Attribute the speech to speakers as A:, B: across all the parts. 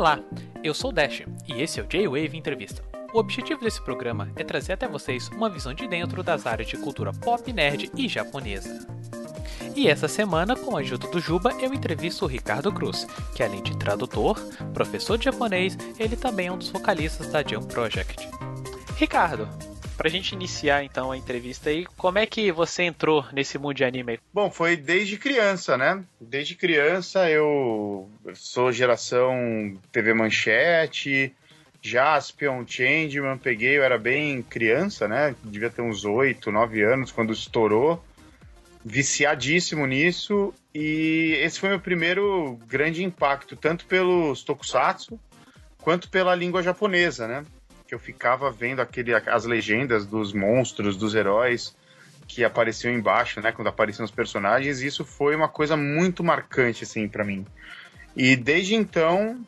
A: Olá, eu sou o Dash e esse é o J-Wave Entrevista. O objetivo desse programa é trazer até vocês uma visão de dentro das áreas de cultura pop, nerd e japonesa. E essa semana, com a ajuda do Juba, eu entrevisto o Ricardo Cruz, que além de tradutor, professor de japonês, ele também é um dos vocalistas da Jump Project. Ricardo, pra gente iniciar então a entrevista aí, como é que você entrou nesse mundo de anime?
B: Bom, foi desde criança, né? Desde criança eu sou geração TV Manchete, Jaspion, Changeman, peguei, eu era bem criança, né? Devia ter uns 8, 9 anos quando estourou viciadíssimo nisso e esse foi meu primeiro grande impacto, tanto pelos tokusatsu quanto pela língua japonesa, né? Que eu ficava vendo aquele, as legendas dos monstros, dos heróis que apareciam embaixo, né? Quando apareciam os personagens, e isso foi uma coisa muito marcante, assim, para mim. E desde então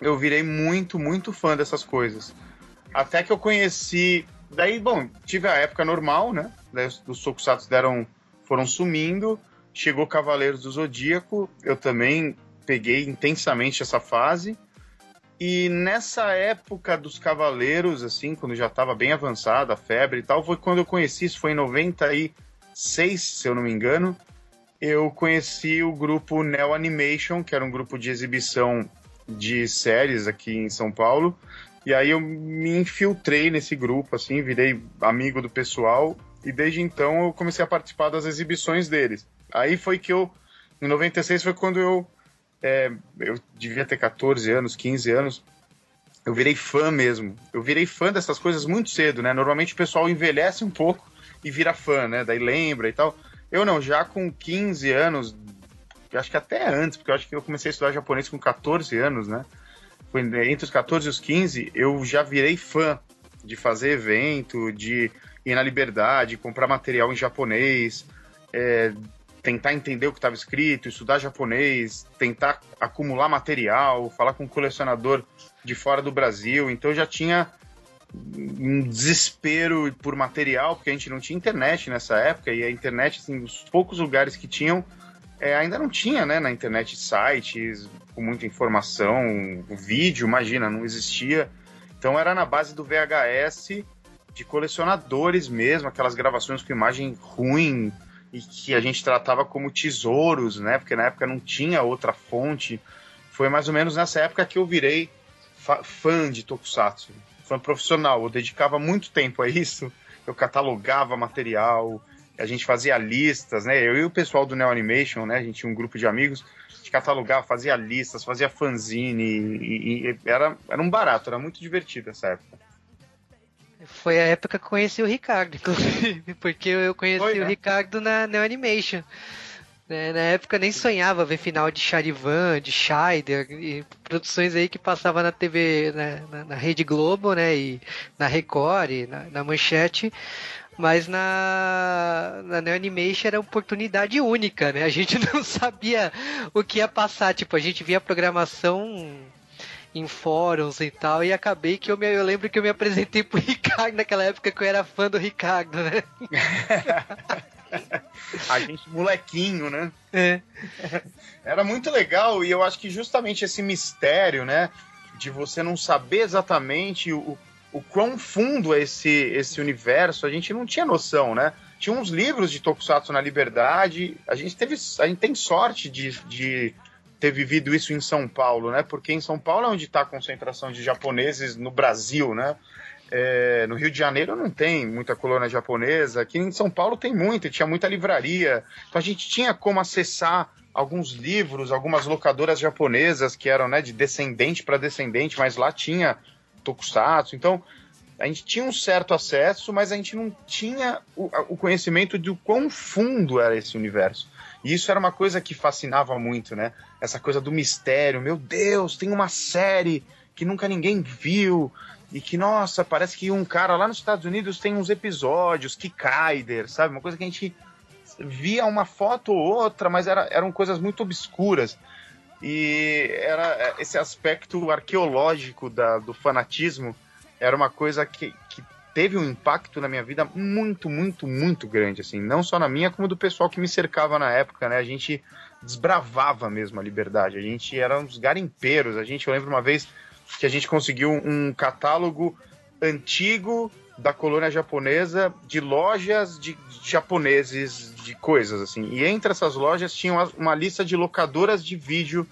B: eu virei muito, muito fã dessas coisas. Até que eu conheci. Daí, bom, tive a época normal, né? Daí os tokusatsu deram foram sumindo. Chegou Cavaleiros do Zodíaco, eu também peguei intensamente essa fase. E nessa época dos Cavaleiros, assim, quando já estava bem avançada a febre e tal, foi quando eu conheci, isso foi em 96, se eu não me engano, eu conheci o grupo Neo Animation, que era um grupo de exibição de séries aqui em São Paulo. E aí eu me infiltrei nesse grupo, assim, virei amigo do pessoal e desde então eu comecei a participar das exibições deles. Aí foi que eu, em 96 foi quando eu, é, eu devia ter 14 anos, 15 anos, eu virei fã mesmo. Eu virei fã dessas coisas muito cedo, né? Normalmente o pessoal envelhece um pouco e vira fã, né? Daí lembra e tal. Eu não, já com 15 anos, acho que até antes, porque eu acho que eu comecei a estudar japonês com 14 anos, né? Foi entre os 14 e os 15, eu já virei fã de fazer evento, de ir na liberdade, comprar material em japonês, é, tentar entender o que estava escrito, estudar japonês, tentar acumular material, falar com um colecionador de fora do Brasil. Então já tinha um desespero por material, porque a gente não tinha internet nessa época, e a internet, assim, os poucos lugares que tinham, é, ainda não tinha, né, na internet sites com muita informação, vídeo, imagina, não existia. Então era na base do VHS de colecionadores mesmo, aquelas gravações com imagem ruim e que a gente tratava como tesouros, né? Porque na época não tinha outra fonte. Foi mais ou menos nessa época que eu virei fã de Tokusatsu, fã profissional. Eu dedicava muito tempo a isso. Eu catalogava material, a gente fazia listas, né? Eu e o pessoal do Neo Animation, né? A gente tinha um grupo de amigos, a gente catalogava, fazia listas, fazia fanzine, e, e era, era um barato, era muito divertido essa época.
C: Foi a época que eu conheci o Ricardo, inclusive, porque eu conheci Foi, né? o Ricardo na Neo Animation. Né, na época nem sonhava ver final de Charivan, de Scheider, e produções aí que passava na TV, né, na, na, Rede Globo, né, e na Record, e na, na Manchete, mas na, na Neo Animation era oportunidade única, né, a gente não sabia o que ia passar, tipo, a gente via a programação em fóruns e tal, e acabei que eu, me, eu lembro que eu me apresentei pro Ricardo naquela época que eu era fã do Ricardo, né?
B: a gente molequinho, né?
C: É.
B: Era muito legal e eu acho que justamente esse mistério, né, de você não saber exatamente o, o quão fundo é esse, esse universo, a gente não tinha noção, né? Tinha uns livros de Tokusatsu na Liberdade, a gente teve, a gente tem sorte de, de ter vivido isso em São Paulo, né? Porque em São Paulo é onde está a concentração de japoneses no Brasil, né? É, no Rio de Janeiro não tem muita colônia japonesa, aqui em São Paulo tem muita, tinha muita livraria. Então a gente tinha como acessar alguns livros, algumas locadoras japonesas que eram né, de descendente para descendente, mas lá tinha tokusatsu. Então a gente tinha um certo acesso, mas a gente não tinha o, o conhecimento de quão fundo era esse universo. E isso era uma coisa que fascinava muito, né? Essa coisa do mistério. Meu Deus, tem uma série que nunca ninguém viu. E que, nossa, parece que um cara lá nos Estados Unidos tem uns episódios, que Kaider, sabe? Uma coisa que a gente via uma foto ou outra, mas era, eram coisas muito obscuras. E era esse aspecto arqueológico da, do fanatismo era uma coisa que, que teve um impacto na minha vida muito, muito, muito grande, assim, não só na minha, como do pessoal que me cercava na época, né? A gente desbravava mesmo a liberdade, a gente era uns garimpeiros, a gente, eu lembro uma vez que a gente conseguiu um catálogo antigo da colônia japonesa de lojas de, japoneses de coisas assim. E entre essas lojas tinha uma, lista de locadoras de vídeo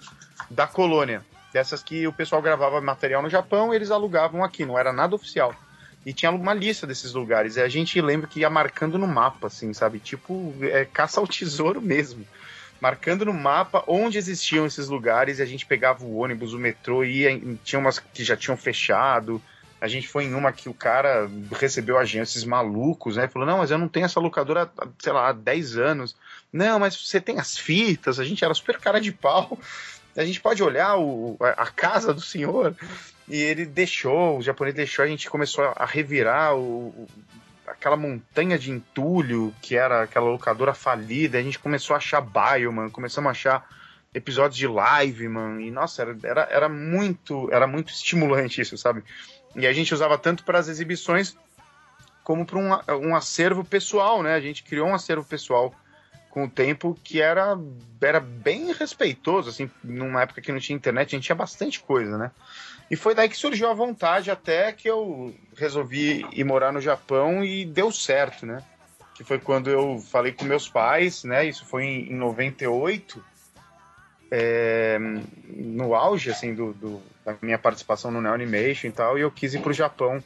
B: da colônia, dessas que o pessoal gravava material no Japão, e eles alugavam aqui, não era nada oficial. E tinha uma lista desses lugares. E a gente lembra que ia marcando no mapa, assim, sabe? Tipo, é, caça ao tesouro mesmo. Marcando no mapa onde existiam esses lugares, e a gente pegava o ônibus, o metrô, e ia, tinha umas que já tinham fechado a gente foi em uma que o cara recebeu agências malucos, né? Falou, não, mas eu não tenho essa locadora, sei lá, há 10 anos. Não, mas você tem as fitas, a gente era super cara de pau. A gente pode olhar o, a casa do senhor. E ele deixou, o japonês deixou, a gente começou a revirar o, aquela montanha de entulho que era aquela locadora falida. A gente começou a achar bio, mano. Começamos a achar episódios de live, mano. E nossa, era, era, era muito era muito estimulante isso, sabe? E a gente usava tanto para as exibições como para um, um acervo pessoal, né? A gente criou um acervo pessoal com o tempo que era, era bem respeitoso, assim, numa época que não tinha internet, a gente tinha bastante coisa, né? E foi daí que surgiu a vontade até que eu resolvi ir morar no Japão e deu certo, né? Que foi quando eu falei com meus pais, né? Isso foi em, em 98, é, no auge, assim, do, do da minha participação no Neo Animation e tal, e eu quis ir para o Japão.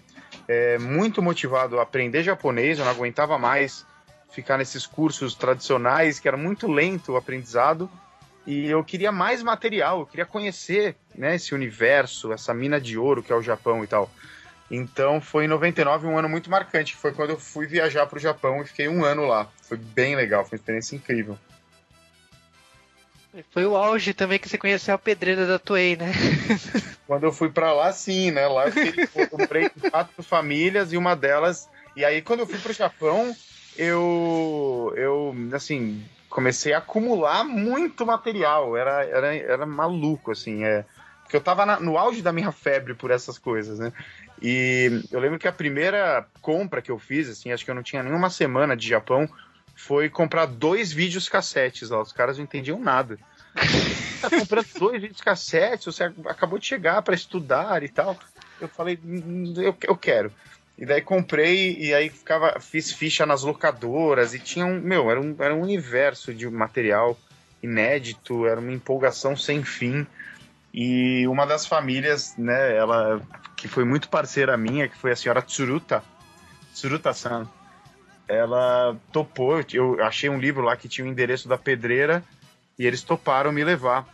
B: É, muito motivado a aprender japonês, eu não aguentava mais ficar nesses cursos tradicionais, que era muito lento o aprendizado, e eu queria mais material, eu queria conhecer né, esse universo, essa mina de ouro que é o Japão e tal. Então foi em 99 um ano muito marcante, que foi quando eu fui viajar para o Japão e fiquei um ano lá. Foi bem legal, foi uma experiência incrível.
C: Foi o auge também que você conheceu a pedreira da Toei, né?
B: Quando eu fui para lá, sim, né? Lá eu comprei quatro famílias e uma delas. E aí, quando eu fui pro Japão, eu, eu assim, comecei a acumular muito material. Era, era, era maluco, assim. É, porque eu tava na, no auge da minha febre por essas coisas, né? E eu lembro que a primeira compra que eu fiz, assim, acho que eu não tinha nenhuma semana de Japão, foi comprar dois vídeos cassetes lá. Os caras não entendiam nada. tá comprando dois vídeos cassetes, você acabou de chegar para estudar e tal. Eu falei, eu, eu quero. E daí comprei e aí ficava, fiz ficha nas locadoras e tinha um, meu, era um, era um universo de material inédito, era uma empolgação sem fim. E uma das famílias, né, ela que foi muito parceira minha, que foi a senhora Tsuruta, Tsuruta-san, ela topou, eu achei um livro lá que tinha o endereço da pedreira e eles toparam me levar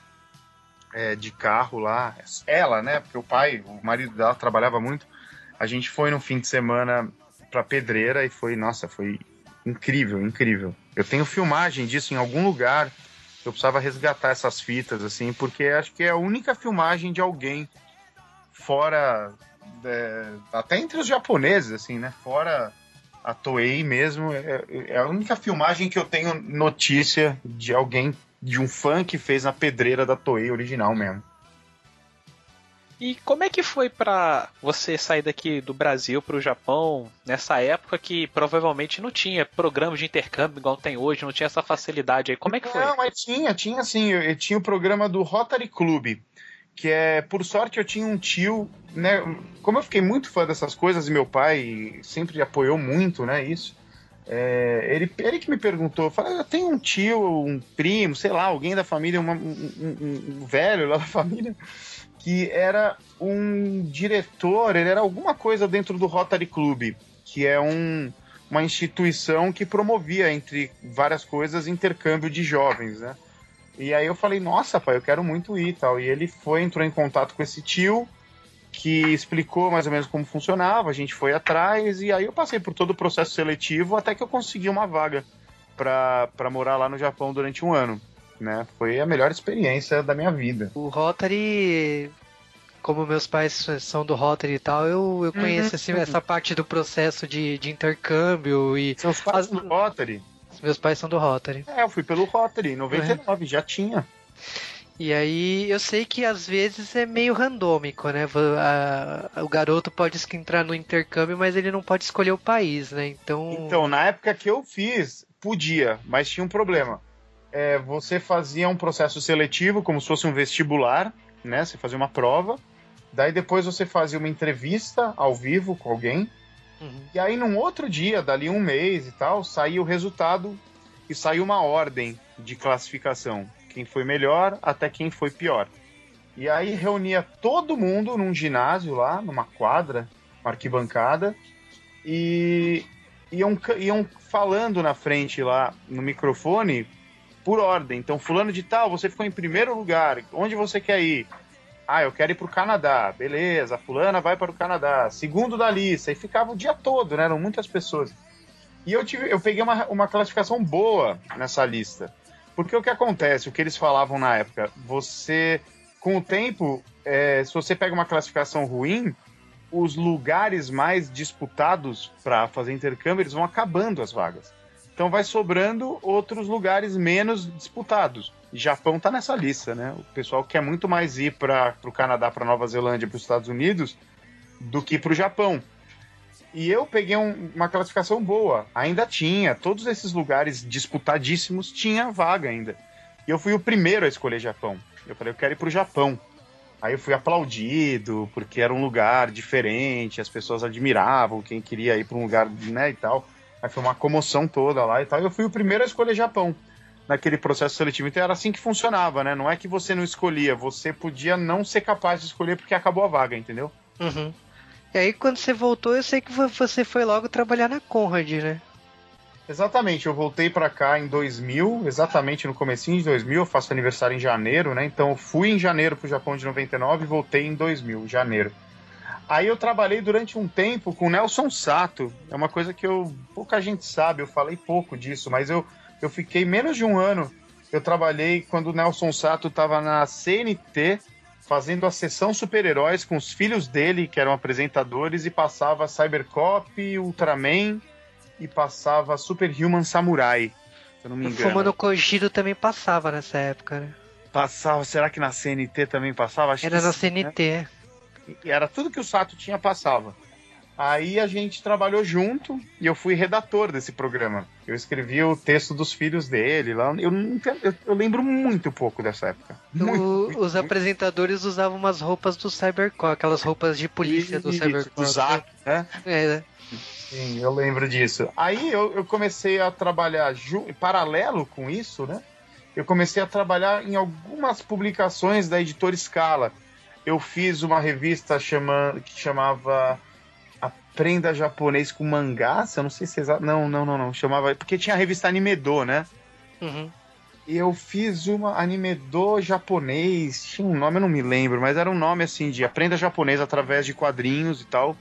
B: é, de carro lá. Ela, né? Porque o pai, o marido dela trabalhava muito. A gente foi no fim de semana pra pedreira e foi, nossa, foi incrível, incrível. Eu tenho filmagem disso em algum lugar. Eu precisava resgatar essas fitas, assim, porque acho que é a única filmagem de alguém fora. É, até entre os japoneses, assim, né? Fora a Toei mesmo. É, é, a única filmagem que eu tenho notícia de alguém, de um fã que fez na pedreira da Toei original mesmo.
A: E como é que foi para você sair daqui do Brasil para o Japão nessa época que provavelmente não tinha programa de intercâmbio igual tem hoje, não tinha essa facilidade aí? Como é que foi?
B: Não, mas tinha, tinha sim. Eu, eu tinha o programa do Rotary Club que é, por sorte, eu tinha um tio, né? Como eu fiquei muito fã dessas coisas e meu pai sempre apoiou muito, né? Isso. É, ele, ele que me perguntou, falou, tenho um tio, um primo, sei lá, alguém da família, uma, um, um, um, velho lá da família, que era um diretor, ele era alguma coisa dentro do Rotary Club, que é um, uma instituição que promovia, entre várias coisas, intercâmbio de jovens, né? E aí eu falei, nossa, pai, eu quero muito ir e tal. E ele foi, entrou em contato com esse tio, que explicou mais ou menos como funcionava, a gente foi atrás, e aí eu passei por todo o processo seletivo até que eu consegui uma vaga para morar lá no Japão durante um ano. Né? Foi a melhor experiência da minha vida.
C: O Rotary, como meus pais são do Rotary e tal, eu, eu conheço uhum. assim, essa parte do processo de, de intercâmbio e.
B: Seus pais do Rotary?
C: Meus pais são do Rotary.
B: É, eu fui pelo Rotary, em 99, é. já tinha.
C: E aí eu sei que às vezes é meio randômico, né? A, o garoto pode entrar no intercâmbio, mas ele não pode escolher o país, né? Então.
B: Então, na época que eu fiz, podia, mas tinha um problema. É, você fazia um processo seletivo, como se fosse um vestibular, né? Você fazia uma prova. Daí depois você fazia uma entrevista ao vivo com alguém. Uhum. E aí, num outro dia, dali um mês e tal, saía o resultado e saiu uma ordem de classificação quem foi melhor até quem foi pior. E aí reunia todo mundo num ginásio lá, numa quadra, uma arquibancada, e iam, iam falando na frente lá no microfone por ordem. Então, fulano de tal, você ficou em primeiro lugar, onde você quer ir? Ah, eu quero ir para o Canadá. Beleza, fulana vai para o Canadá. Segundo da lista. E ficava o dia todo, né? Eram muitas pessoas. E eu, tive, eu peguei uma, uma classificação boa nessa lista. Porque o que acontece, o que eles falavam na época, você, com o tempo, é, se você pega uma classificação ruim, os lugares mais disputados para fazer intercâmbio, eles vão acabando as vagas. Então vai sobrando outros lugares menos disputados. Japão tá nessa lista, né? O pessoal quer muito mais ir para o Canadá, para Nova Zelândia, para os Estados Unidos do que para o Japão. E eu peguei um, uma classificação boa. Ainda tinha. Todos esses lugares disputadíssimos tinha vaga ainda. E eu fui o primeiro a escolher Japão. Eu falei, eu quero ir pro Japão. Aí eu fui aplaudido, porque era um lugar diferente, as pessoas admiravam quem queria ir para um lugar, né, e tal. Aí foi uma comoção toda lá e tal. Eu fui o primeiro a escolher Japão naquele processo seletivo. Então era assim que funcionava, né? Não é que você não escolhia, você podia não ser capaz de escolher porque acabou a vaga, entendeu?
C: Uhum. E aí quando você voltou, eu sei que você foi logo trabalhar na Conrad, né?
B: Exatamente, eu voltei para cá em 2000, exatamente no comecinho de 2000, eu faço aniversário em janeiro, né? Então eu fui em janeiro pro Japão de 99 e voltei em 2000, janeiro. Aí eu trabalhei durante um tempo com Nelson Sato, é uma coisa que eu pouca gente sabe, eu falei pouco disso, mas eu, eu fiquei menos de um ano. Eu trabalhei quando o Nelson Sato estava na CNT, fazendo a sessão super-heróis com os filhos dele, que eram apresentadores, e passava Cybercop, Ultraman e passava Superhuman Samurai, se eu não me engano. O
C: Fumano Kojiro também passava nessa época, né?
B: Passava, será que na CNT também passava?
C: Acho Era na sim, CNT. Né?
B: E era tudo que o Sato tinha passava. Aí a gente trabalhou junto e eu fui redator desse programa. Eu escrevi o texto dos filhos dele lá. Eu, eu, eu lembro muito pouco dessa época. Muito,
C: o, muito, os muito. apresentadores usavam umas roupas do Cybercore, aquelas roupas de polícia do Cybercore. Do
B: Zack, né? É, né? Sim, eu lembro disso. Aí eu, eu comecei a trabalhar em paralelo com isso, né? Eu comecei a trabalhar em algumas publicações da editora Scala. Eu fiz uma revista chama, que chamava aprenda japonês com mangás. Eu não sei se é exato. Não, não, não, não. Chamava. Porque tinha a revista Animedo, né? Uhum. E eu fiz uma Animedo japonês. Tinha um nome, eu não me lembro, mas era um nome assim de aprenda japonês através de quadrinhos e tal.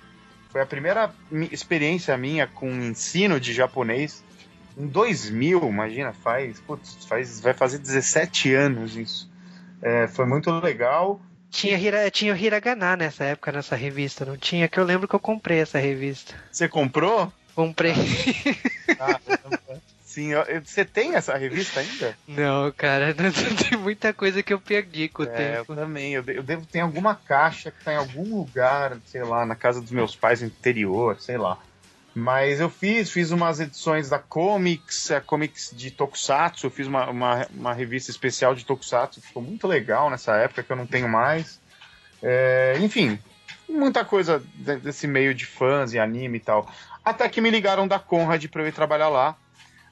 B: Foi a primeira experiência minha com ensino de japonês. Em 2000, imagina, faz, putz, faz, vai fazer 17 anos isso. É, foi muito legal.
C: Tinha, hira, tinha o Hiragana nessa época, nessa revista, não tinha? Que eu lembro que eu comprei essa revista.
B: Você comprou?
C: Comprei.
B: Ah, sim, você tem essa revista ainda?
C: Não, cara, não, tem muita coisa que eu perdi com o é,
B: tempo. Eu também, eu, eu devo ter alguma caixa que tá em algum lugar, sei lá, na casa dos meus pais no interior, sei lá. Mas eu fiz, fiz umas edições da Comics, a Comics de Tokusatsu, eu fiz uma, uma, uma, revista especial de Tokusatsu, ficou muito legal nessa época que eu não tenho mais. É, enfim, muita coisa desse meio de fãs e anime e tal. Até que me ligaram da Conrad para eu ir trabalhar lá.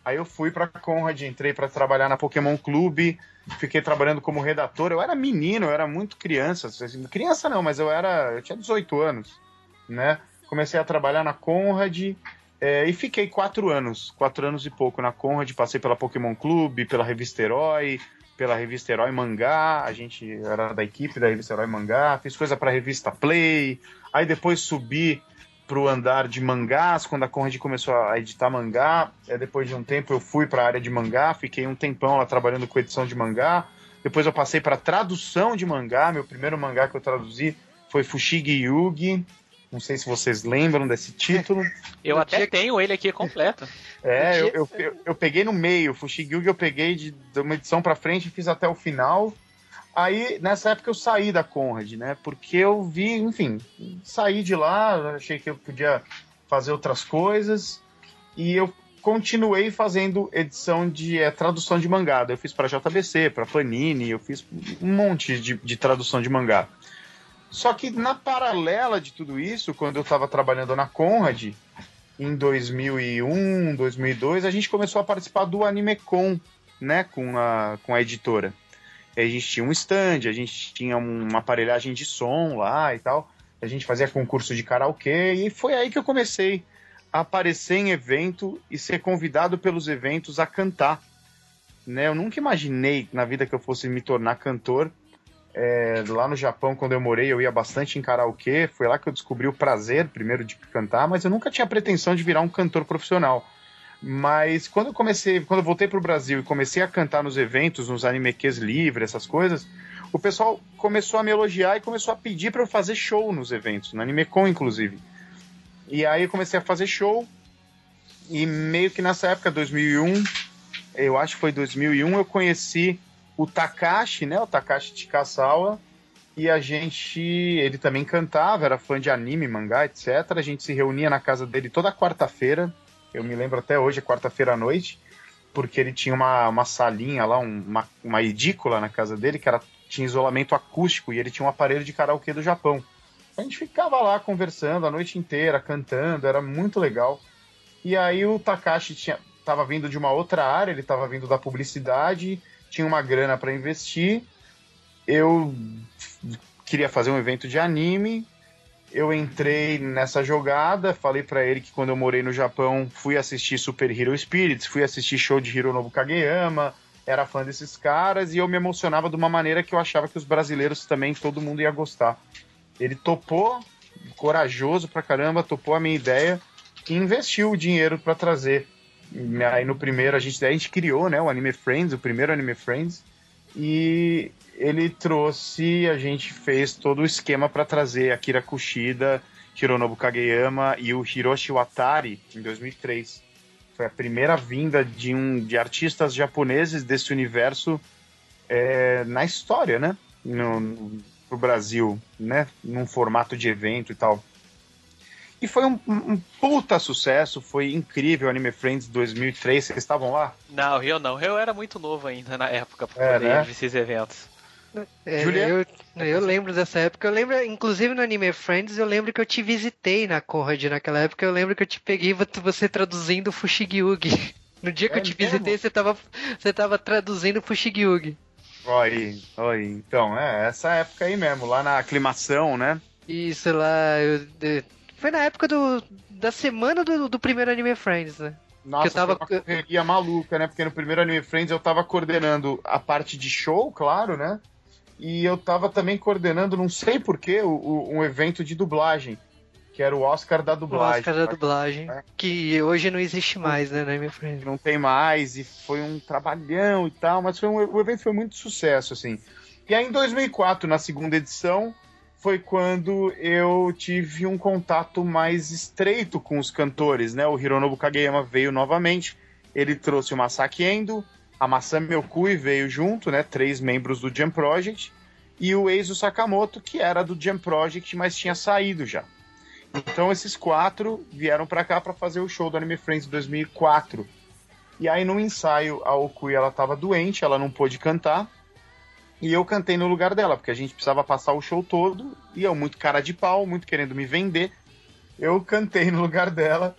B: Aí eu fui para Conrad, entrei para trabalhar na Pokémon Clube, fiquei trabalhando como redator. Eu era menino, eu era muito criança, criança não, mas eu era, eu tinha 18 anos, né? Comecei a trabalhar na Conrad é, e fiquei quatro anos, quatro anos e pouco na Conrad. Passei pela Pokémon Clube, pela Revista Herói, pela Revista Herói Mangá. A gente era da equipe da Revista Herói Mangá. Fiz coisa para a Revista Play. Aí depois subi pro andar de mangás, quando a Conrad começou a editar mangá. É, depois de um tempo eu fui para a área de mangá, fiquei um tempão lá trabalhando com edição de mangá. Depois eu passei para tradução de mangá. Meu primeiro mangá que eu traduzi foi Fushigi Yugi. Não sei se vocês lembram desse título.
A: Eu até tenho ele aqui completo.
B: É, eu, eu, eu, peguei no meio. Fushigi eu peguei de, de uma edição pra frente e fiz até o final. Aí, nessa época, eu saí da Conrad, né? Porque eu vi, enfim, saí de lá, achei que eu podia fazer outras coisas. E eu continuei fazendo edição de é, tradução de mangá. Eu fiz para JBC, para Panini, eu fiz um monte de, de, tradução de mangá. Só que na paralela de tudo isso, quando eu estava trabalhando na Conrad, em 2001, 2002, a gente começou a participar do AnimeCon, né, com a, com a editora. A gente tinha um stand, a gente tinha uma aparelhagem de som lá e tal. A gente fazia concurso de karaokê e foi aí que eu comecei a aparecer em evento e ser convidado pelos eventos a cantar. Né? Eu nunca imaginei na vida que eu fosse me tornar cantor. É, lá no Japão, quando eu morei, eu ia bastante em karaokê. Foi lá que eu descobri o prazer, primeiro, de cantar, mas eu nunca tinha pretensão de virar um cantor profissional. Mas quando eu comecei, quando eu voltei para o Brasil e comecei a cantar nos eventos, nos animeques livres, essas coisas, o pessoal começou a me elogiar e começou a pedir para eu fazer show nos eventos, no AnimeCon inclusive. E aí eu comecei a fazer show e meio que nessa época, 2001, eu acho que foi 2001, eu conheci o Takashi, né, o Takashi Chikasawa, e a gente, ele também cantava, era fã de anime, mangá, etc. A gente se reunia na casa dele toda quarta-feira eu me lembro até hoje, quarta-feira à noite, porque ele tinha uma, uma salinha lá, uma, uma edícula na casa dele, que era, tinha isolamento acústico, e ele tinha um aparelho de karaokê do Japão. A gente ficava lá conversando a noite inteira, cantando, era muito legal. E aí o Takashi tinha, tava vindo de uma outra área, ele estava vindo da publicidade, tinha uma grana para investir. Eu queria fazer um evento de anime, eu entrei nessa jogada, falei para ele que quando eu morei no Japão fui assistir Super Hero Spirits, fui assistir show de Hironobu Kageyama, era fã desses caras e eu me emocionava de uma maneira que eu achava que os brasileiros também todo mundo ia gostar. Ele topou, corajoso pra caramba, topou a minha ideia e investiu o dinheiro para trazer. Aí no primeiro a gente, a gente criou, né, o Anime Friends, o primeiro Anime Friends, e ele trouxe, a gente fez todo o esquema para trazer Akira Kushida, Hironobu Kageyama e o Hiroshi Watari em 2003. Foi a primeira vinda de um de artistas japoneses desse universo é, na história, né? No, no, pro Brasil, né? Num formato de evento e tal. E foi um, um, puta sucesso, foi incrível Anime Friends 2003. Vocês estavam lá?
A: Não, eu não. Eu era muito novo ainda na época para é, poder né? ir esses eventos.
C: É, eu, eu lembro dessa época. Eu lembro, inclusive no Anime Friends, eu lembro que eu te visitei na Conrad naquela época. Eu lembro que eu te peguei você traduzindo Fushigyugi. No dia que é eu te mesmo? visitei, você tava, você tava traduzindo Fushigyugi.
B: Oi, oi. Então, é, essa época aí mesmo, lá na aclimação, né?
C: Isso lá, eu, foi na época do, da semana do, do primeiro Anime Friends, né?
B: Nossa, que eu tava... foi uma correria maluca, né? Porque no primeiro Anime Friends eu tava coordenando a parte de show, claro, né? e eu tava também coordenando, não sei porquê, um evento de dublagem, que era o Oscar da dublagem. O
C: Oscar da dublagem, é. que hoje não existe mais, né, né, meu friend?
B: Não tem mais, e foi um trabalhão e tal, mas foi um, o evento foi muito sucesso, assim. E aí em 2004, na segunda edição, foi quando eu tive um contato mais estreito com os cantores, né? O Hironobu Kageyama veio novamente, ele trouxe o Masaki Endo, a Masami Okui veio junto, né? Três membros do Jam Project. E o Eizo Sakamoto, que era do Jam Project, mas tinha saído já. Então esses quatro vieram para cá para fazer o show do Anime Friends 2004. E aí no ensaio a Okui ela tava doente, ela não pôde cantar. E eu cantei no lugar dela, porque a gente precisava passar o show todo. E eu, muito cara de pau, muito querendo me vender, eu cantei no lugar dela.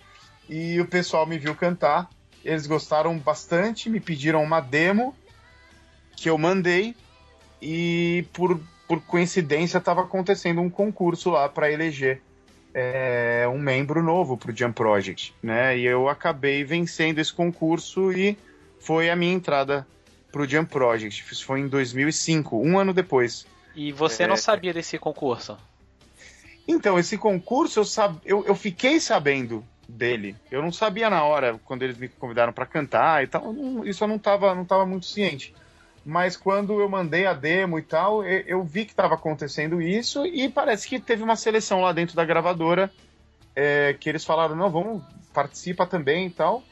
B: E o pessoal me viu cantar. Eles gostaram bastante, me pediram uma demo que eu mandei e por, por coincidência estava acontecendo um concurso lá para eleger é, um membro novo para o Jump Project, né? E eu acabei vencendo esse concurso e foi a minha entrada para o Jump Project. Isso foi em 2005, um ano depois.
A: E você é... não sabia desse concurso?
B: Então, esse concurso eu, sab... eu, eu fiquei sabendo dele. Eu não sabia na hora, quando eles me convidaram para cantar e tal, isso eu não tava, não tava muito ciente. Mas quando eu mandei a demo e tal, eu, vi que estava acontecendo isso e parece que teve uma seleção lá dentro da gravadora é, que eles falaram, não, vamos, participa também e tal.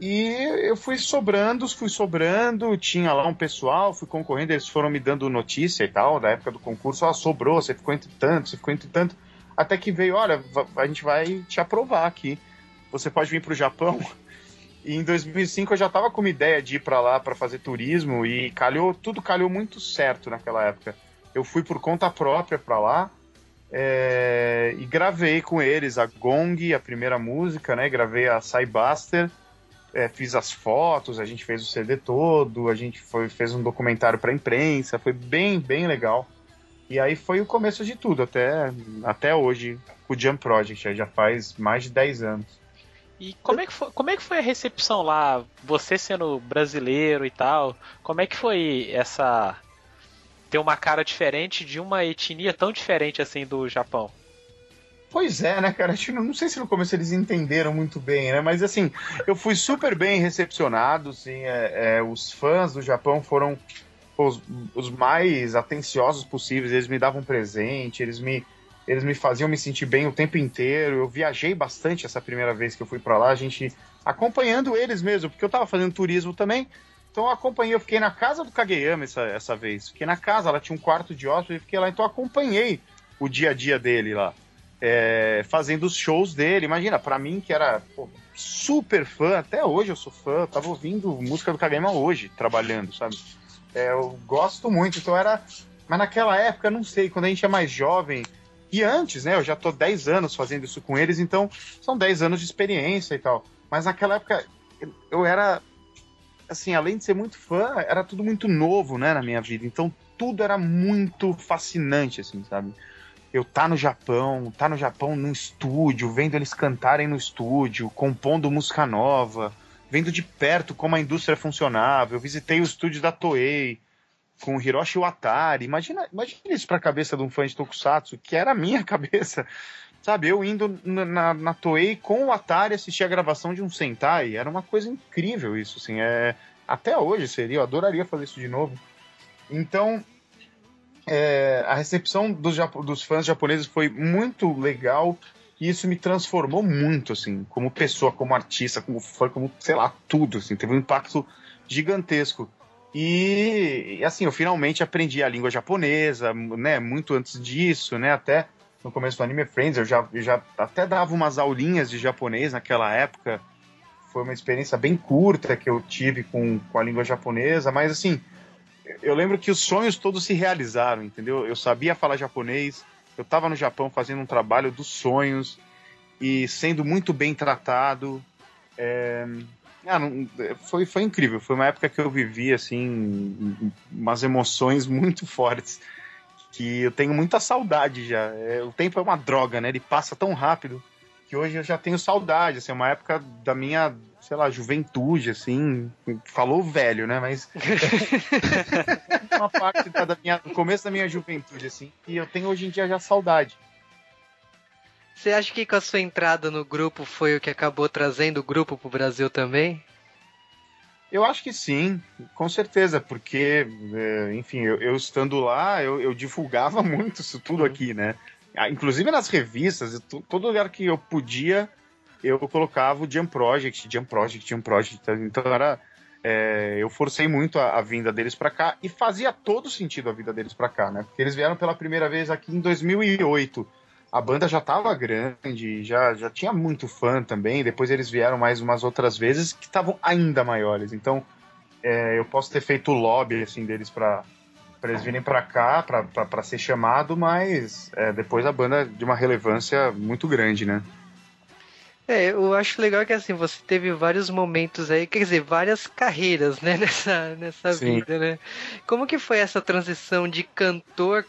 B: E eu fui sobrando, fui sobrando, tinha lá um pessoal, fui concorrendo, eles foram me dando notícia e tal, da época do concurso, ó, sobrou, você ficou entre tanto, você ficou entre tanto. Até que veio, olha, a gente vai te aprovar aqui. Você pode vir para o Japão. E em 2005 eu já estava com uma ideia de ir para lá para fazer turismo e calhou, tudo calhou muito certo naquela época. Eu fui por conta própria para lá é, e gravei com eles a Gong, a primeira música, né? Gravei a Cybuster é, fiz as fotos, a gente fez o CD todo, a gente foi, fez um documentário para imprensa, foi bem, bem legal. E aí foi o começo de tudo, até, até hoje, o Jump Project, já faz mais de 10 anos.
A: E como é, que foi, como é que foi a recepção lá? Você sendo brasileiro e tal, como é que foi essa. ter uma cara diferente de uma etnia tão diferente assim do Japão?
B: Pois é, né, cara? Acho, não sei se no começo eles entenderam muito bem, né? Mas assim, eu fui super bem recepcionado, assim, é, é, os fãs do Japão foram os, os, mais atenciosos possíveis, eles me davam presente, eles me, eles me faziam me sentir bem o tempo inteiro. Eu viajei bastante essa primeira vez que eu fui para lá, a gente acompanhando eles mesmo, porque eu tava fazendo turismo também. Então eu acompanhei, eu fiquei na casa do Kageyama essa, essa vez. Fiquei na casa, ela tinha um quarto de hóspede, fiquei lá, então eu acompanhei o dia a dia dele lá é, fazendo os shows dele. Imagina, para mim que era pô, super fã, até hoje eu sou fã, tava ouvindo música do Kagema hoje, trabalhando, sabe? É, eu gosto muito, então era. Mas naquela época, não sei, quando a gente é mais jovem, e antes, né? Eu já tô 10 anos fazendo isso com eles, então são 10 anos de experiência e tal. Mas naquela época eu era. Assim, além de ser muito fã, era tudo muito novo, né, na minha vida. Então tudo era muito fascinante, assim, sabe? Eu tá no Japão, tá no Japão num estúdio, vendo eles cantarem no estúdio, compondo música nova, vendo de perto como a indústria funcionava. Eu visitei o estúdio da Toei com o Hiroshi Watari. Imagina, imagina isso pra cabeça de um fã de Tokusatsu, que era a minha cabeça. Sabe, eu indo na, na, na Toei com o Atari assistir a gravação de um Sentai, era uma coisa incrível isso, assim, é... Até hoje seria, eu adoraria fazer isso de novo. Então, é, a recepção dos, dos, fãs japoneses foi muito legal e isso me transformou muito, assim, como pessoa, como artista, como fã, como, sei lá, tudo, assim, teve um impacto gigantesco. E, assim, eu finalmente aprendi a língua japonesa, né, muito antes disso, né, até no começo do Anime Friends, eu já, eu já até dava umas aulinhas de japonês naquela época, foi uma experiência bem curta que eu tive com, com a língua japonesa, mas, assim, eu lembro que os sonhos todos se realizaram, entendeu? Eu sabia falar japonês, eu estava no Japão fazendo um trabalho dos sonhos e sendo muito bem tratado. É... Ah, não, foi, foi incrível, foi uma época que eu vivi assim umas emoções muito fortes que eu tenho muita saudade já. É, o tempo é uma droga, né? Ele passa tão rápido que hoje eu já tenho saudade. Assim, é uma época da minha sei lá, juventude, assim. Falou velho, né? Mas. uma parte da minha, do começo da minha juventude, assim. E eu tenho hoje em dia já saudade.
C: Você acha que com a sua entrada no grupo foi o que acabou trazendo o grupo pro Brasil também?
B: Eu acho que sim, com certeza, porque, é, enfim, eu, eu estando lá, eu, eu, divulgava muito isso tudo aqui, né? Ah, inclusive nas revistas, todo lugar que eu podia, eu colocava o Jump Project, Jump Project, Jump Project. Então era. É, eu forcei muito a, a vinda deles para cá e fazia todo sentido a vida deles para cá, né? Porque eles vieram pela primeira vez aqui em 2008. A banda já estava grande, já, já tinha muito fã também. Depois eles vieram mais umas outras vezes que estavam ainda maiores. Então é, eu posso ter feito o lobby assim deles para para eles virem para cá para ser chamado, mas é, depois a banda de uma relevância muito grande, né?
C: É, eu acho legal que assim, você teve vários momentos aí, quer dizer, várias carreiras, né, nessa, nessa vida, né? Como que foi essa transição de cantor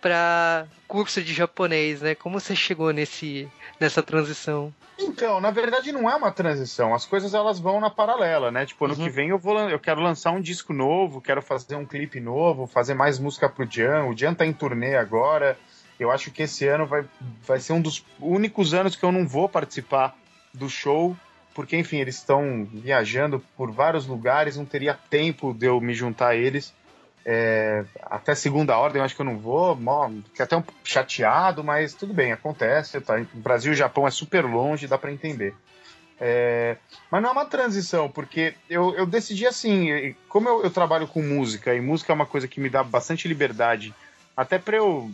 C: para curso de japonês, né? Como você chegou nesse, nessa transição?
B: Então, na verdade não é uma transição, as coisas elas vão na paralela, né? Tipo, ano uhum. que vem eu vou eu quero lançar um disco novo, quero fazer um clipe novo, fazer mais música pro Jan. O Jan tá em turnê agora. Eu acho que esse ano vai, vai ser um dos únicos anos que eu não vou participar do show, porque, enfim, eles estão viajando por vários lugares, não teria tempo de eu me juntar a eles. É, até segunda ordem eu acho que eu não vou, fiquei até um chateado, mas tudo bem, acontece. Tá? O Brasil e o Japão é super longe, dá para entender. É, mas não é uma transição, porque eu, eu decidi assim, como eu, eu, trabalho com música, e música é uma coisa que me dá bastante liberdade, até para eu.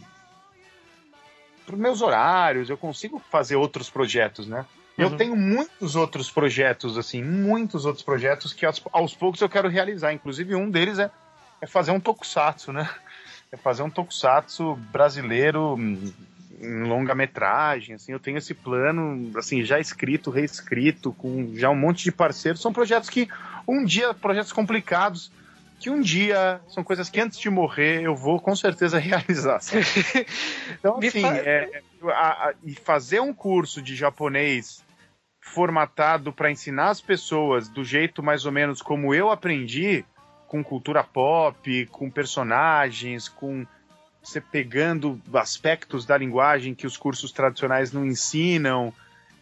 B: para meus horários, eu consigo fazer outros projetos, né? Uhum. Eu tenho muitos outros projetos, assim, muitos outros projetos que aos, aos poucos eu quero realizar. Inclusive, um deles é, é fazer um tokusatsu, né? É fazer um tokusatsu brasileiro em longa-metragem, assim, eu tenho esse plano, assim, já escrito, reescrito, com já um monte de parceiros. São projetos que um dia, projetos complicados, que um dia são coisas que antes de morrer eu vou com certeza realizar. então, assim, é, a, a, e fazer um curso de japonês formatado para ensinar as pessoas do jeito mais ou menos como eu aprendi, com cultura pop, com personagens, com você pegando aspectos da linguagem que os cursos tradicionais não ensinam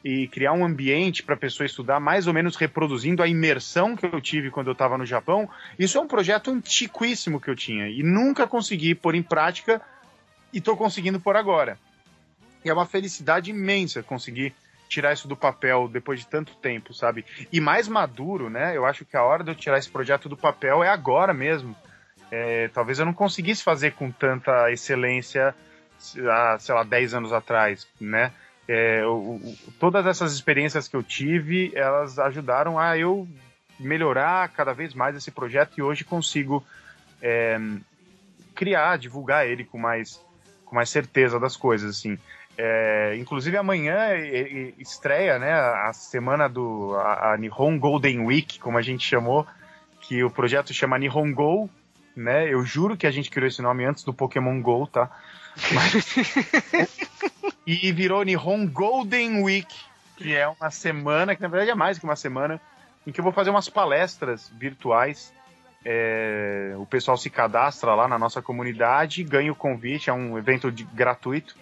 B: e criar um ambiente para a pessoa estudar mais ou menos reproduzindo a imersão que eu tive quando eu estava no Japão, isso é um projeto antiquíssimo que eu tinha e nunca consegui pôr em prática e estou conseguindo por agora. E é uma felicidade imensa conseguir tirar isso do papel depois de tanto tempo, sabe? E mais maduro, né? Eu acho que a hora de eu tirar esse projeto do papel é agora mesmo é, talvez eu não conseguisse fazer com tanta excelência há, sei lá, 10 anos atrás, né? É, o, todas essas experiências que eu tive, elas ajudaram a eu melhorar cada vez mais esse projeto e hoje consigo é, criar, divulgar ele com mais, com mais certeza das coisas, assim. É, inclusive amanhã estreia, né, a semana do a, a Nihon Golden Week, como a gente chamou, que o projeto chama Nihon Go, né? Eu juro que a gente criou esse nome antes do Pokémon GO, tá? Mas... e virou Nihon Golden Week, que é uma semana, que na verdade é mais que uma semana, em que eu vou fazer umas palestras virtuais. É... o pessoal se cadastra lá na nossa comunidade, ganha o convite, é um evento de... gratuito.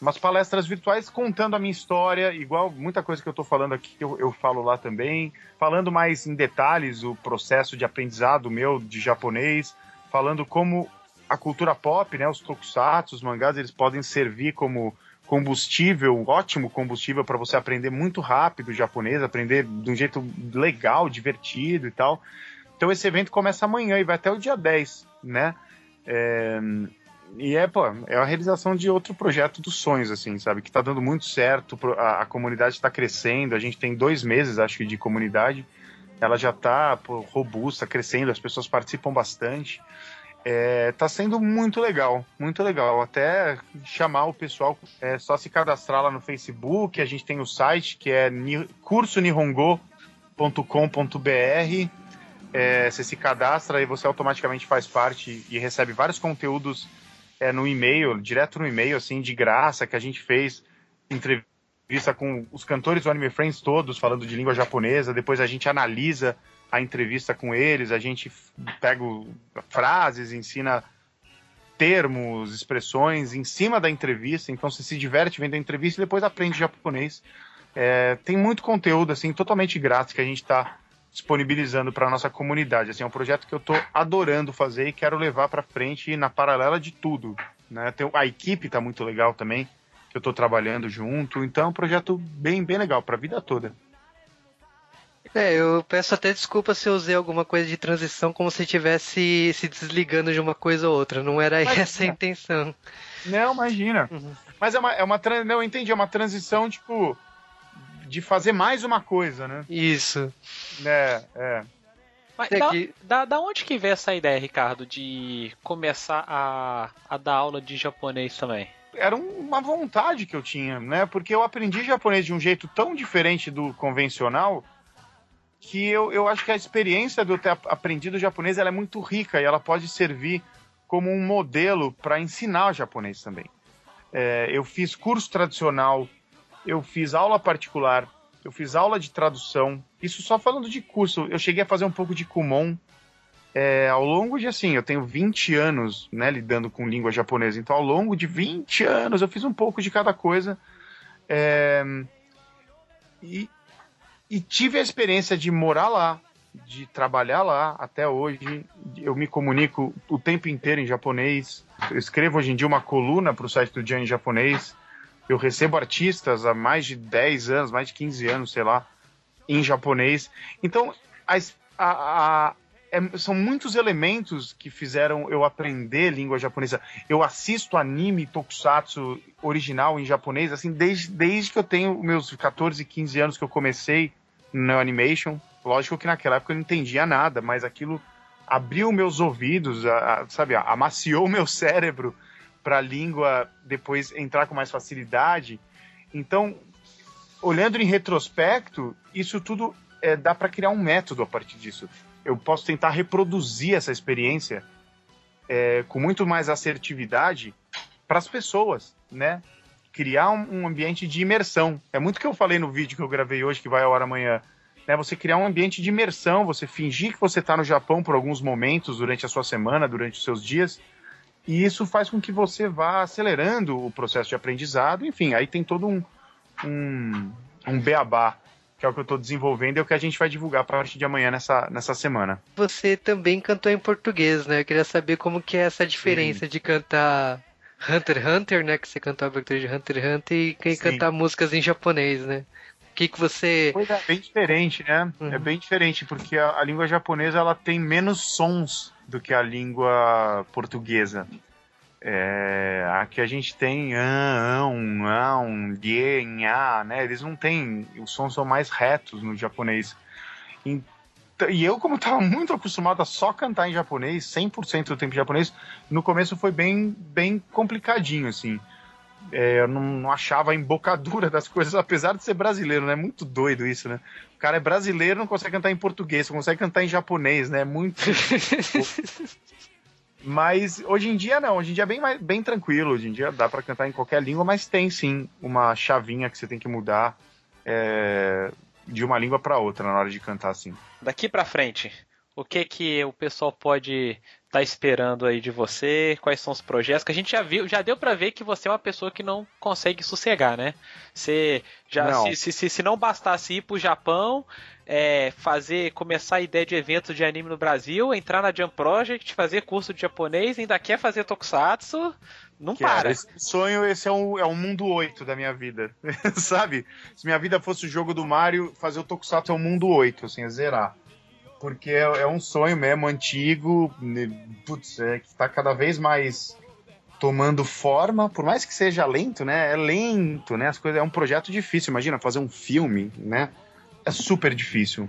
B: Umas palestras virtuais contando a minha história, igual muita coisa que eu estou falando aqui, eu, eu falo lá também, falando mais em detalhes o processo de aprendizado meu de japonês, falando como a cultura pop, né, os tokusatsu, os mangás, eles podem servir como combustível, ótimo combustível para você aprender muito rápido japonês, aprender de um jeito legal, divertido e tal. Então esse evento começa amanhã e vai até o dia 10, né? É... E é, pô, é a realização de outro projeto dos sonhos, assim, sabe? Que tá dando muito certo, a, a comunidade está crescendo, a gente tem dois meses, acho que, de comunidade ela já está robusta, crescendo, as pessoas participam bastante. É, tá sendo muito legal, muito legal. Até chamar o pessoal, é só se cadastrar lá no Facebook. A gente tem o site que é cursonihongo.com.br. É, você se cadastra e você automaticamente faz parte e recebe vários conteúdos é, no e-mail, direto no e-mail, assim, de graça, que a gente fez entrevista com os cantores do Anime Friends todos falando de língua japonesa, depois a gente analisa a entrevista com eles, a gente pega frases, ensina termos, expressões em cima da entrevista, então você se diverte vendo a entrevista e depois aprende japonês. É, tem muito conteúdo assim totalmente grátis que a gente está disponibilizando para nossa comunidade. Assim, é um projeto que eu estou adorando fazer e quero levar para frente na paralela de tudo. Né? Tem, a equipe está muito legal também que eu estou trabalhando junto. Então é um projeto bem, bem legal para a vida toda.
C: É, eu peço até desculpa se eu usei alguma coisa de transição como se estivesse se desligando de uma coisa ou outra. Não era imagina. essa a intenção.
B: Não, imagina. Uhum. Mas é uma, é uma não, eu entendi, é uma transição, tipo, de fazer mais uma coisa, né?
C: Isso.
A: É, é. Mas da, da, da, onde que veio essa ideia, Ricardo, de começar a, a dar aula de japonês também?
B: era uma vontade que eu tinha, né? Porque eu aprendi japonês de um jeito tão diferente do convencional que eu, eu acho que a experiência de eu ter aprendido japonês ela é muito rica e ela pode servir como um modelo para ensinar japonês também. É, eu fiz curso tradicional, eu fiz aula particular, eu fiz aula de tradução. Isso só falando de curso. Eu cheguei a fazer um pouco de Kumon, é, ao longo de assim, eu tenho 20 anos né, lidando com língua japonesa, então ao longo de 20 anos eu fiz um pouco de cada coisa. É, e, e tive a experiência de morar lá, de trabalhar lá até hoje. Eu me comunico o tempo inteiro em japonês. Eu escrevo hoje em dia uma coluna para o site do Jan em japonês. Eu recebo artistas há mais de 10 anos, mais de 15 anos, sei lá, em japonês. Então, a, a, é, são muitos elementos que fizeram eu aprender língua japonesa. Eu assisto anime tokusatsu original em japonês, assim, desde, desde que eu tenho meus 14, 15 anos que eu comecei no animation. Lógico que naquela época eu não entendia nada, mas aquilo abriu meus ouvidos, a, a, sabe, amaciou meu cérebro para a língua depois entrar com mais facilidade. Então, olhando em retrospecto, isso tudo é, dá para criar um método a partir disso eu posso tentar reproduzir essa experiência é, com muito mais assertividade para as pessoas, né? Criar um, um, ambiente de imersão. É muito que eu falei no vídeo que eu gravei hoje, que vai ao ar amanhã. Né? Você criar um ambiente de imersão, você fingir que você está no Japão por alguns momentos durante a sua semana, durante os seus dias, e isso faz com que você vá acelerando o processo de aprendizado. Enfim, aí tem todo um, um, um beabá que é o que eu estou desenvolvendo e é o que a gente vai divulgar a partir de amanhã nessa, nessa semana.
C: Você também cantou em português, né? Eu queria saber como que é essa diferença Sim. de cantar Hunter x Hunter, né? Que você cantou a abertura de Hunter x Hunter e quem cantar músicas em japonês, né? O que, que você.
B: Pois é, bem diferente, né? Uhum. É bem diferente, porque a, a língua japonesa ela tem menos sons do que a língua portuguesa. É, aqui a gente tem um, an, die, nha, né? Eles não têm, os sons são mais retos no japonês. E, e eu, como estava muito acostumado a só cantar em japonês, 100% do tempo em japonês, no começo foi bem, bem complicadinho, assim. É, eu não, não, achava a embocadura das coisas, apesar de ser brasileiro, né? É muito doido isso, né? O cara é brasileiro, não consegue cantar em português, só consegue cantar em japonês, né? É muito. Mas hoje em dia não, hoje em dia é bem, bem tranquilo, hoje em dia dá para cantar em qualquer língua, mas tem sim uma chavinha que você tem que mudar é, de uma língua para outra na hora de cantar assim.
A: Daqui para frente, o que que o pessoal pode tá esperando aí de você? Quais são os projetos? Que a gente já viu, já deu para ver que você é uma pessoa que não consegue sossegar, né? Você já não. Se, se, se, não bastasse ir pro Japão, é, fazer, começar a ideia de evento de anime no Brasil, entrar na Jump Project, fazer curso de japonês, ainda quer fazer tokusatsu, não Quero. para.
B: Esse sonho, esse é um, é um mundo 8 da minha vida, sabe? Se minha vida fosse o jogo do Mario, fazer o tokusatsu é um mundo 8, assim, é zerar porque é, é um sonho mesmo antigo, né, putz, é, que está cada vez mais tomando forma, por mais que seja lento, né? É lento, né? As coisas é um projeto difícil. Imagina fazer um filme, né? É super difícil,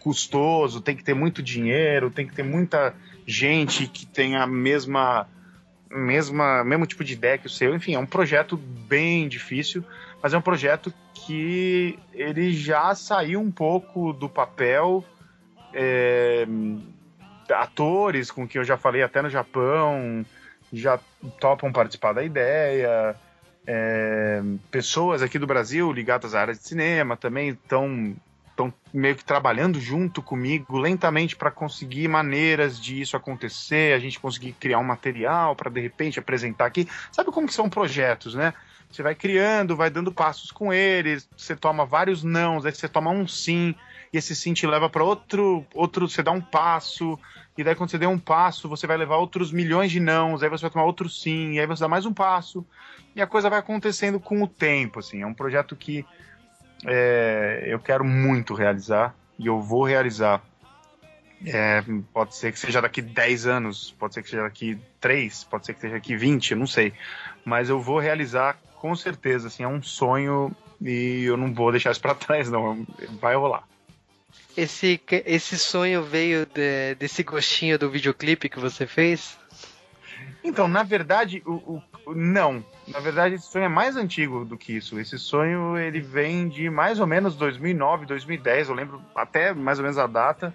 B: custoso, tem que ter muito dinheiro, tem que ter muita gente que tem a mesma mesma mesmo tipo de ideia que o seu. Enfim, é um projeto bem difícil, mas é um projeto que ele já saiu um pouco do papel é, atores com quem eu já falei até no Japão já topam participar da ideia. É, pessoas aqui do Brasil ligadas à área de cinema também estão estão meio que trabalhando junto comigo lentamente para conseguir maneiras de isso acontecer, a gente conseguir criar um material para de repente apresentar aqui. Sabe como que são projetos, né? Você vai criando, vai dando passos com eles, você toma vários nãos, aí você toma um sim, e esse sim te leva para outro, outro, você dá um passo, e daí quando você der um passo, você vai levar outros milhões de nãos, aí você vai tomar outro sim, e aí você dá mais um passo, e a coisa vai acontecendo com o tempo, assim, é um projeto que é, eu quero muito realizar, e eu vou realizar. É, pode ser que seja daqui 10 anos, pode ser que seja daqui 3, pode ser que seja daqui 20, eu não sei. Mas eu vou realizar com certeza, assim, é um sonho e eu não vou deixar isso para trás, não. Vai rolar.
C: Esse, esse sonho veio de, desse gostinho do videoclipe que você fez?
B: Então, na verdade, o, o, não. Na verdade, esse sonho é mais antigo do que isso. Esse sonho ele vem de mais ou menos 2009, 2010. Eu lembro até mais ou menos a data.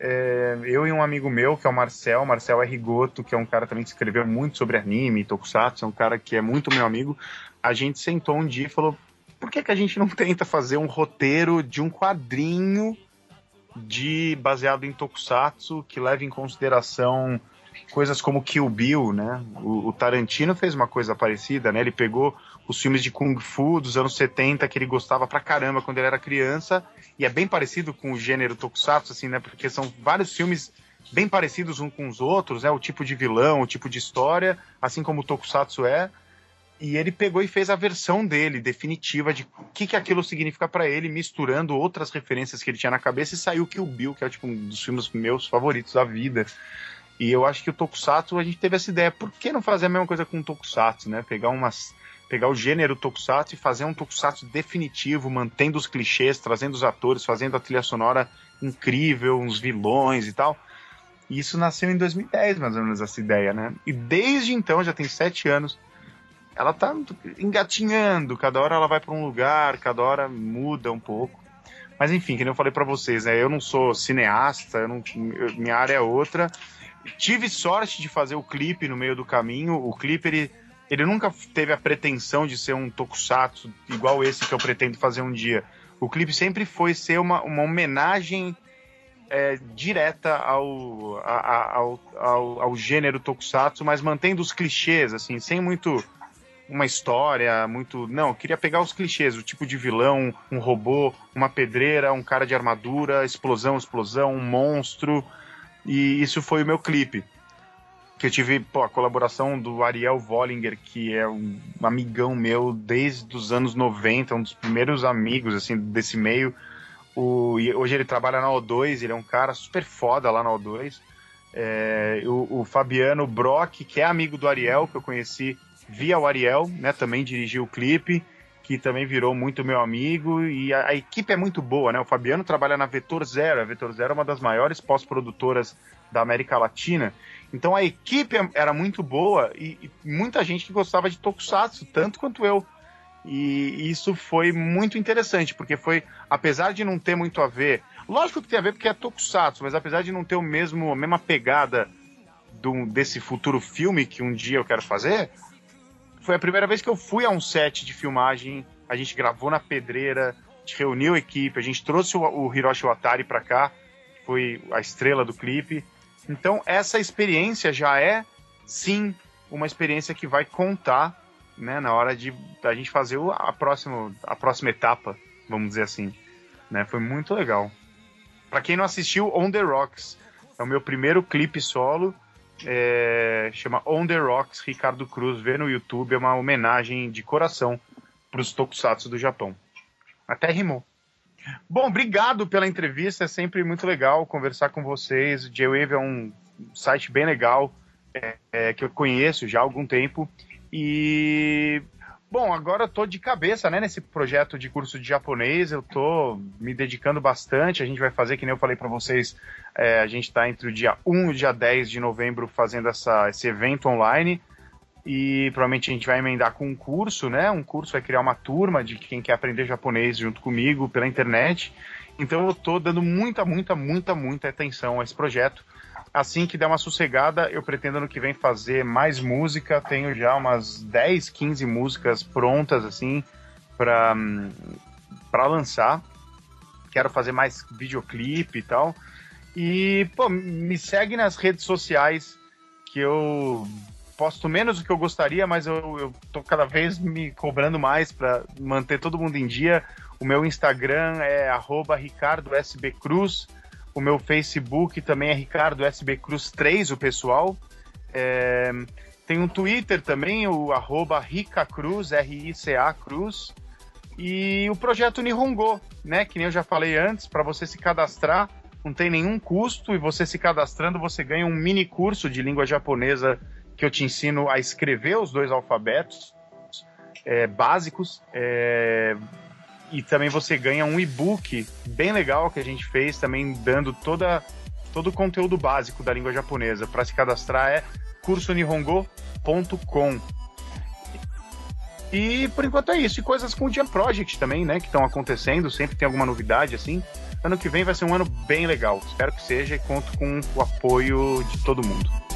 B: É, eu e um amigo meu, que é o Marcel, Marcel Rigoto, que é um cara também que escreveu muito sobre anime, tokusatsu, é um cara que é muito meu amigo. A gente sentou um dia e falou: por que, que a gente não tenta fazer um roteiro de um quadrinho de baseado em tokusatsu que leva em consideração coisas como Kill Bill, né? O, o, Tarantino fez uma coisa parecida, né? Ele pegou os filmes de Kung Fu dos anos 70 que ele gostava pra caramba quando ele era criança, e é bem parecido com o gênero tokusatsu, assim, né? Porque são vários filmes bem parecidos uns com os outros, né? O tipo de vilão, o tipo de história, assim como o tokusatsu é. E ele pegou e fez a versão dele, definitiva, de o que, que aquilo significa para ele, misturando outras referências que ele tinha na cabeça, e saiu Kill Bill, que é tipo, um dos filmes meus favoritos da vida. E eu acho que o Tokusatsu, a gente teve essa ideia, por que não fazer a mesma coisa com o Tokusatsu, né? Pegar umas pegar o gênero Tokusatsu e fazer um Tokusatsu definitivo, mantendo os clichês, trazendo os atores, fazendo a trilha sonora incrível, uns vilões e tal. E isso nasceu em 2010, mais ou menos, essa ideia, né? E desde então, já tem sete anos, ela tá engatinhando, cada hora ela vai para um lugar, cada hora muda um pouco. Mas enfim, que eu falei para vocês, né? Eu não sou cineasta, não, minha área é outra. Tive sorte de fazer o clipe no meio do caminho. O clipe ele, ele nunca teve a pretensão de ser um tokusatsu igual esse que eu pretendo fazer um dia. O clipe sempre foi ser uma, uma homenagem é, direta ao, a, ao, ao, ao, gênero tokusatsu, mas mantendo os clichês, assim, sem muito uma história muito. Não, eu queria pegar os clichês, o tipo de vilão, um robô, uma pedreira, um cara de armadura, explosão, explosão, um monstro. E isso foi o meu clipe. Que eu tive pô, a colaboração do Ariel Vollinger, que é um amigão meu desde os anos 90, um dos primeiros amigos assim desse meio. O, hoje ele trabalha na O2, ele é um cara super foda lá na O2. É, o, o, Fabiano Brock, que é amigo do Ariel, que eu conheci via o Ariel, né? Também dirigiu o clipe, que também virou muito meu amigo. E a, a, equipe é muito boa, né? O Fabiano trabalha na Vetor Zero. A Vetor Zero é uma das maiores pós-produtoras da América Latina. Então a equipe era muito boa e, e muita gente que gostava de Tokusatsu, tanto quanto eu. E isso foi muito interessante, porque foi, apesar de não ter muito a ver, lógico que tem a ver porque é Tokusatsu, mas apesar de não ter o mesmo, a mesma pegada do, desse futuro filme que um dia eu quero fazer, foi a primeira vez que eu fui a um set de filmagem. A gente gravou na pedreira, a gente reuniu a equipe, a gente trouxe o, o Hiroshi Watari para cá, que foi a estrela do clipe. Então, essa experiência já é, sim, uma experiência que vai contar né, na hora de a gente fazer a próxima, a próxima etapa, vamos dizer assim. Né? Foi muito legal. Para quem não assistiu, On The Rocks é o meu primeiro clipe solo é, chama On The Rocks Ricardo Cruz, vê no YouTube, é uma homenagem de coração para os tokusatsu do Japão. Até rimou. Bom, obrigado pela entrevista, é sempre muito legal conversar com vocês. O J-Wave é um site bem legal, é, é, que eu conheço já há algum tempo. E Bom, agora eu tô de cabeça, né, nesse projeto de curso de japonês, eu tô me dedicando bastante, a gente vai fazer, que nem eu falei para vocês, é, a gente tá entre o dia 1 e o dia 10 de novembro fazendo essa, esse evento online, e provavelmente a gente vai emendar com um curso, né, um curso vai criar uma turma de quem quer aprender japonês junto comigo pela internet, então eu tô dando muita, muita, muita, muita atenção a esse projeto, assim que der uma sossegada, eu pretendo ano que vem fazer mais música. Tenho já umas 10, 15 músicas prontas, assim, para para lançar. Quero fazer mais videoclipe e tal. E, pô, me segue nas redes sociais que eu posto menos do que eu gostaria, mas eu, eu tô cada vez me cobrando mais para manter todo mundo em dia. O meu Instagram é @ricardo_sb_cruz o meu Facebook também é Ricardo SB Cruz 3, o pessoal. É, tem um Twitter também, o arroba Cruz, R-I-C-A Cruz. E o projeto Nihongo, né? Que nem eu já falei antes, para você se cadastrar, não tem nenhum custo, e você se cadastrando, você ganha um mini curso de língua japonesa que eu te ensino a escrever os dois alfabetos é, básicos. É, e também você ganha um e-book bem legal que a gente fez, também dando toda, todo o conteúdo básico da língua japonesa. Para se cadastrar é cursonihongo.com. E por enquanto é isso. E coisas com o Jam Project também, né? Que estão acontecendo, sempre tem alguma novidade assim. Ano que vem vai ser um ano bem legal. Espero que seja e conto com o apoio de todo mundo.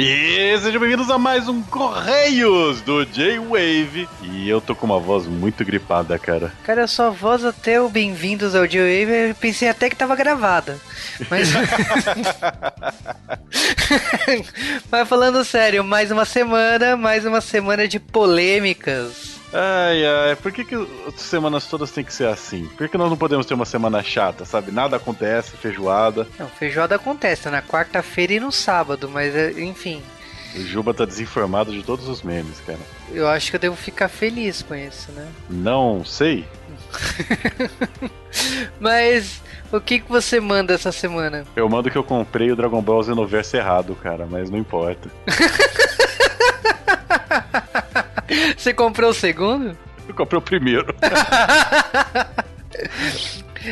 D: E sejam bem-vindos a mais um Correios do J-Wave. E eu tô com uma voz muito gripada, cara.
C: Cara, a sua voz até o Bem-vindos ao J-Wave, eu pensei até que tava gravada. Mas. Mas falando sério, mais uma semana, mais uma semana de polêmicas.
D: Ai, ai, por que, que as semanas todas tem que ser assim? Por que, que nós não podemos ter uma semana chata, sabe? Nada acontece, feijoada.
C: Não, feijoada acontece na quarta-feira e no sábado, mas é, enfim.
D: O Juba tá desinformado de todos os memes, cara.
C: Eu acho que eu devo ficar feliz com isso, né?
D: Não sei.
C: mas o que, que você manda essa semana?
D: Eu mando que eu comprei o Dragon Ball Xenoverse errado, cara, mas não importa.
C: Você comprou o segundo?
D: Eu comprei o primeiro.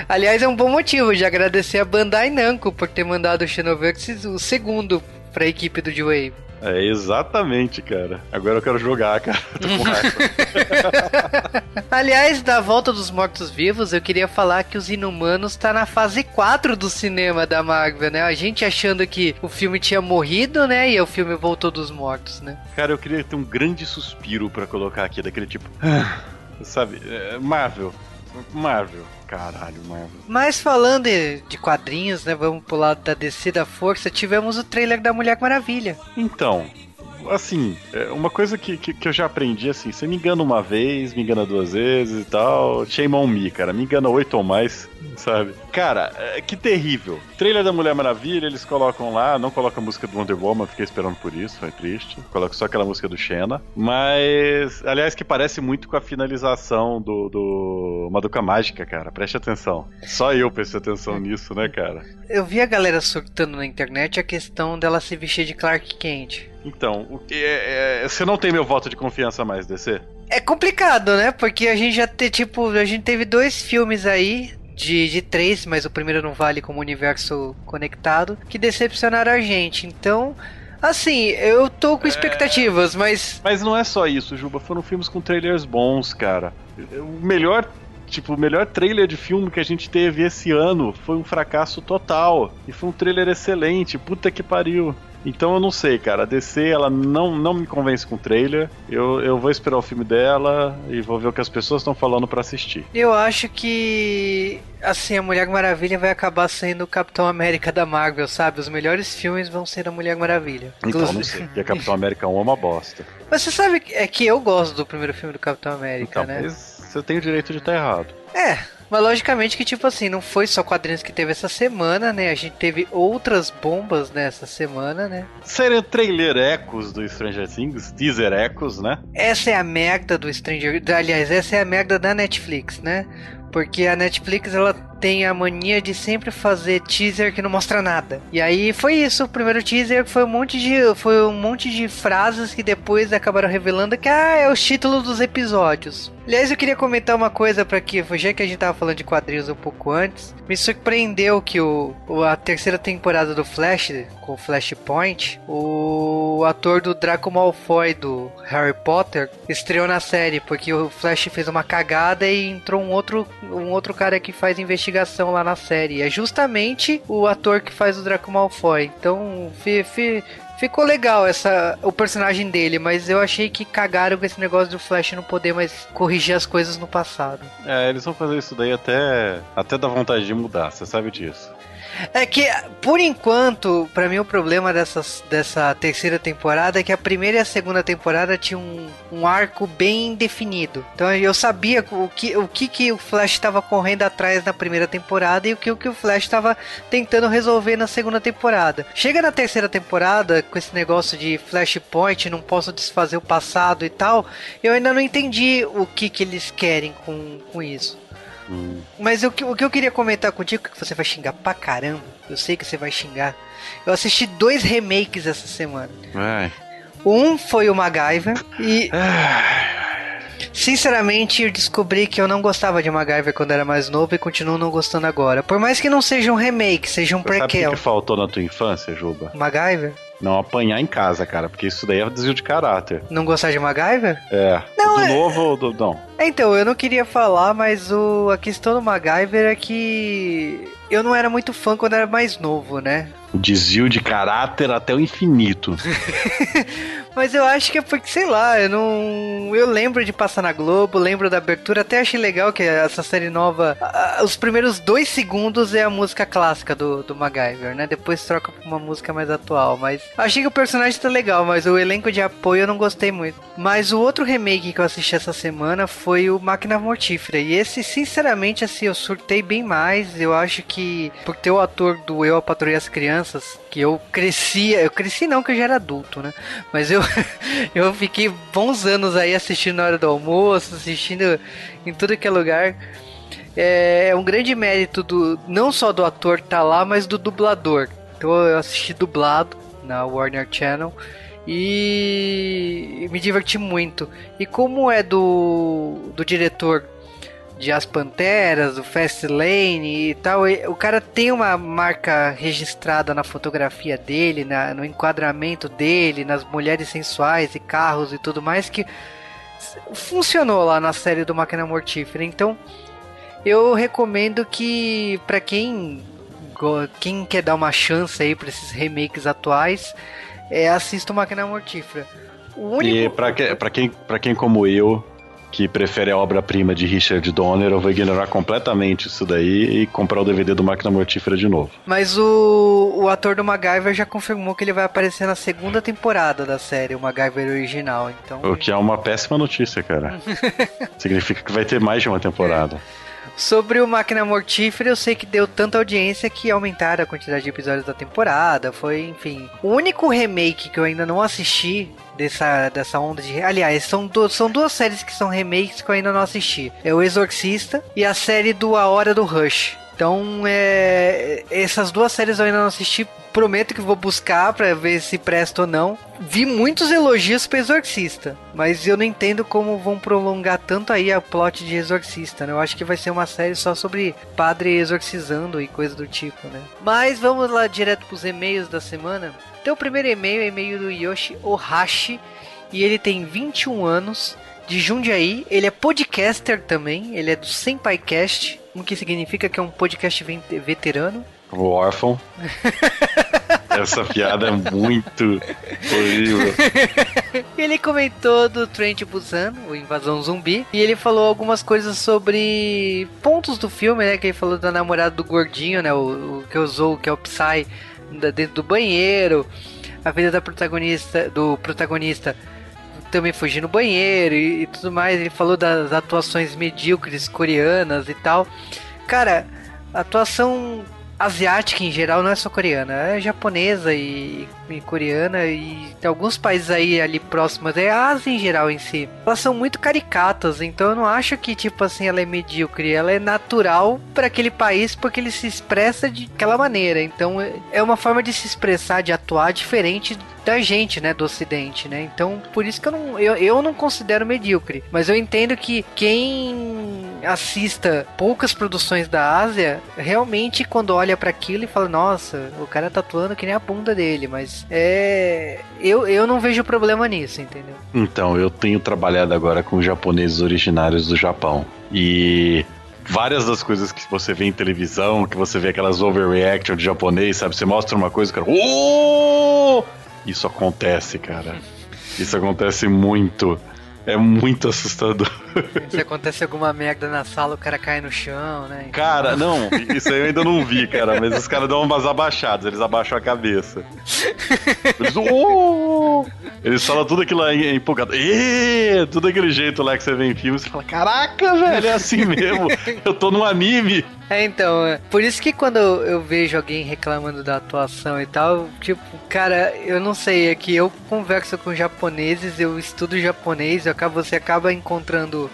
C: Aliás, é um bom motivo de agradecer a Bandai Namco por ter mandado o Xenoverse o segundo para a equipe do D-Wave.
D: É, exatamente, cara. Agora eu quero jogar, cara. Tô com raiva.
C: Aliás, da volta dos mortos-vivos, eu queria falar que os Inumanos tá na fase 4 do cinema da Marvel, né? A gente achando que o filme tinha morrido, né? E o filme voltou dos mortos, né?
D: Cara, eu queria ter um grande suspiro para colocar aqui, daquele tipo. Sabe, é, Marvel. Marvel. Caralho, Marvel.
C: Mas falando de quadrinhos, né? Vamos pro lado da DC da Força, tivemos o trailer da Mulher Maravilha.
D: Então, assim, uma coisa que, que, que, eu já aprendi, assim, você me engana uma vez, me engana duas vezes e tal, shame on me, cara, me engana oito ou mais, sabe? Cara, que terrível. Trailer da Mulher Maravilha, eles colocam lá, não colocam a música do Wonder Woman, fiquei esperando por isso, foi triste. Coloca só aquela música do Xena. Mas, aliás, que parece muito com a finalização do, do Maduca Mágica, cara. Preste atenção. Só eu prestei atenção nisso, né, cara?
C: Eu vi a galera surtando na internet a questão dela se vestir de Clark Kent.
D: Então, o que é, é, você não tem meu voto de confiança mais, DC?
C: É complicado, né? Porque a gente já tem, tipo, a gente teve dois filmes aí de, de três, mas o primeiro não vale como universo conectado, que decepcionaram a gente. Então, assim, eu tô com expectativas, é... mas.
D: Mas não é só isso, Juba. Foram filmes com trailers bons, cara. O melhor Tipo, o melhor trailer de filme que a gente teve esse ano foi um fracasso total. E foi um trailer excelente. Puta que pariu. Então eu não sei, cara. A DC, ela não, não me convence com o trailer. Eu, eu vou esperar o filme dela e vou ver o que as pessoas estão falando para assistir.
C: Eu acho que. Assim, a Mulher Maravilha vai acabar sendo o Capitão América da Marvel, sabe? Os melhores filmes vão ser a Mulher Maravilha.
D: Então, não sei. Porque a Capitão América 1 é uma bosta.
C: Mas você sabe é que eu gosto do primeiro filme do Capitão América,
D: então,
C: né?
D: Mas você tem o direito de estar errado.
C: É, mas logicamente que, tipo assim, não foi só quadrinhos que teve essa semana, né? A gente teve outras bombas nessa semana, né?
D: Sério, trailer ecos do Stranger Things, teaser ecos, né?
C: Essa é a merda do Stranger... Aliás, essa é a merda da Netflix, né? Porque a Netflix, ela tem a mania de sempre fazer teaser que não mostra nada. E aí foi isso, o primeiro teaser foi um monte de foi um monte de frases que depois acabaram revelando que ah, é o título dos episódios. Aliás, eu queria comentar uma coisa para que, já que a gente tava falando de quadrinhos um pouco antes, me surpreendeu que o, a terceira temporada do Flash, com Flashpoint, o ator do Draco Malfoy do Harry Potter estreou na série, porque o Flash fez uma cagada e entrou um outro, um outro cara que faz investigação lá na série. É justamente o ator que faz o Draco Malfoy. Então, fi, fi, Ficou legal essa o personagem dele, mas eu achei que cagaram com esse negócio do Flash não poder mais corrigir as coisas no passado.
D: É, eles vão fazer isso daí até até dar vontade de mudar, você sabe disso.
C: É que, por enquanto, para mim o problema dessas, dessa terceira temporada é que a primeira e a segunda temporada tinham um, um arco bem definido. Então eu sabia o que o, que, que o Flash estava correndo atrás na primeira temporada e o que, o que o Flash estava tentando resolver na segunda temporada. Chega na terceira temporada, com esse negócio de Flashpoint, não posso desfazer o passado e tal, eu ainda não entendi o que, que eles querem com, com isso. Hum. Mas o que, o que eu queria comentar contigo, que você vai xingar pra caramba, eu sei que você vai xingar. Eu assisti dois remakes essa semana.
D: Ai.
C: Um foi o MacGyver e. Sinceramente, eu descobri que eu não gostava de MacGyver quando era mais novo e continuo não gostando agora. Por mais que não seja um remake, seja um prequel.
D: Sabe o que faltou na tua infância, Juba?
C: MacGyver?
D: Não apanhar em casa, cara, porque isso daí é desvio de caráter.
C: Não gostar de MacGyver?
D: É.
C: Não,
D: do
C: é...
D: novo ou do. Não.
C: Então, eu não queria falar, mas o... a questão do MacGyver é que eu não era muito fã quando era mais novo, né?
D: O desvio de caráter até o infinito.
C: Mas eu acho que é porque, sei lá, eu não. Eu lembro de passar na Globo, lembro da abertura, até achei legal que essa série nova. Os primeiros dois segundos é a música clássica do, do MacGyver, né? Depois troca pra uma música mais atual. Mas achei que o personagem tá legal, mas o elenco de apoio eu não gostei muito. Mas o outro remake que eu assisti essa semana foi o Máquina Mortífera. E esse, sinceramente, assim, eu surtei bem mais. Eu acho que por ter o ator do Eu, a Patrulha as Crianças, que eu crescia. Eu cresci não, que eu já era adulto, né? Mas eu eu fiquei bons anos aí assistindo na hora do almoço, assistindo em tudo que é lugar. É, é um grande mérito do não só do ator tá lá, mas do dublador. Então eu assisti dublado na Warner Channel e me diverti muito. E como é do, do diretor de As Panteras, do Fast Lane e tal. O cara tem uma marca registrada na fotografia dele, na, no enquadramento dele, nas mulheres sensuais e carros e tudo mais que funcionou lá na série do Máquina Mortífera. Então, eu recomendo que para quem quem quer dar uma chance aí para esses remakes atuais, é, assista o Máquina Mortífera.
D: O único... E para que, pra quem, pra quem como eu que prefere a obra-prima de Richard Donner, eu vou ignorar completamente isso daí e comprar o DVD do Máquina Mortífera de novo.
C: Mas o, o ator do MacGyver já confirmou que ele vai aparecer na segunda temporada da série, o MacGyver original, então...
D: O que é uma péssima notícia, cara. Significa que vai ter mais de uma temporada.
C: Sobre o Máquina Mortífera, eu sei que deu tanta audiência que aumentaram a quantidade de episódios da temporada. Foi, enfim. O único remake que eu ainda não assisti dessa, dessa onda de. Aliás, são, do, são duas séries que são remakes que eu ainda não assisti: é O Exorcista e a série do A Hora do Rush. Então, é, essas duas séries eu ainda não assisti. Prometo que vou buscar para ver se presta ou não. Vi muitos elogios para Exorcista, mas eu não entendo como vão prolongar tanto aí a plot de Exorcista, né? Eu acho que vai ser uma série só sobre padre exorcizando e coisa do tipo, né? Mas vamos lá direto pros e-mails da semana. Então, o primeiro e-mail é e-mail do Yoshi Ohashi e ele tem 21 anos de Jundiaí. Ele é podcaster também, ele é do Senpaicast, o que significa que é um podcast veterano.
D: O órfão. Essa piada é muito horrível.
C: ele comentou do Trent Busan, o Invasão Zumbi, e ele falou algumas coisas sobre pontos do filme, né? Que ele falou da namorada do gordinho, né? O, o que usou, que é o Psy, dentro do banheiro. A vida da protagonista, do protagonista também fugir no banheiro e, e tudo mais. Ele falou das atuações medíocres coreanas e tal. Cara, atuação asiática em geral não é só coreana, é japonesa e, coreana e alguns países aí ali próximos, é a Ásia em geral em si. Elas são muito caricatas, então eu não acho que tipo assim ela é medíocre, ela é natural para aquele país porque ele se expressa de aquela maneira. Então é uma forma de se expressar, de atuar diferente da gente, né, do ocidente, né? Então, por isso que eu não, eu, eu não considero medíocre, mas eu entendo que quem assista poucas produções da Ásia, realmente quando olha para aquilo e fala, nossa, o cara tá atuando que nem a bunda dele, mas é eu, eu não vejo problema nisso, entendeu?
D: Então, eu tenho trabalhado agora com japoneses originários do Japão e várias das coisas que você vê em televisão, que você vê aquelas overreaction de japonês, sabe? Você mostra uma coisa, cara, oh! Isso acontece, cara. Isso acontece muito. É muito assustador.
C: Se acontece alguma merda na sala, o cara cai no chão, né?
D: Cara, não, isso aí eu ainda não vi, cara. Mas os caras dão umas abaixadas, eles abaixam a cabeça. Eles, oh! eles falam tudo aquilo lá empolgado. Tudo aquele jeito lá que você vê em filme, você fala: Caraca, velho, é assim mesmo. Eu tô num anime.
C: É, então, é. por isso que quando eu vejo alguém reclamando da atuação e tal, tipo, cara, eu não sei, é que eu converso com japoneses, eu estudo japonês, eu acabo, você acaba encontrando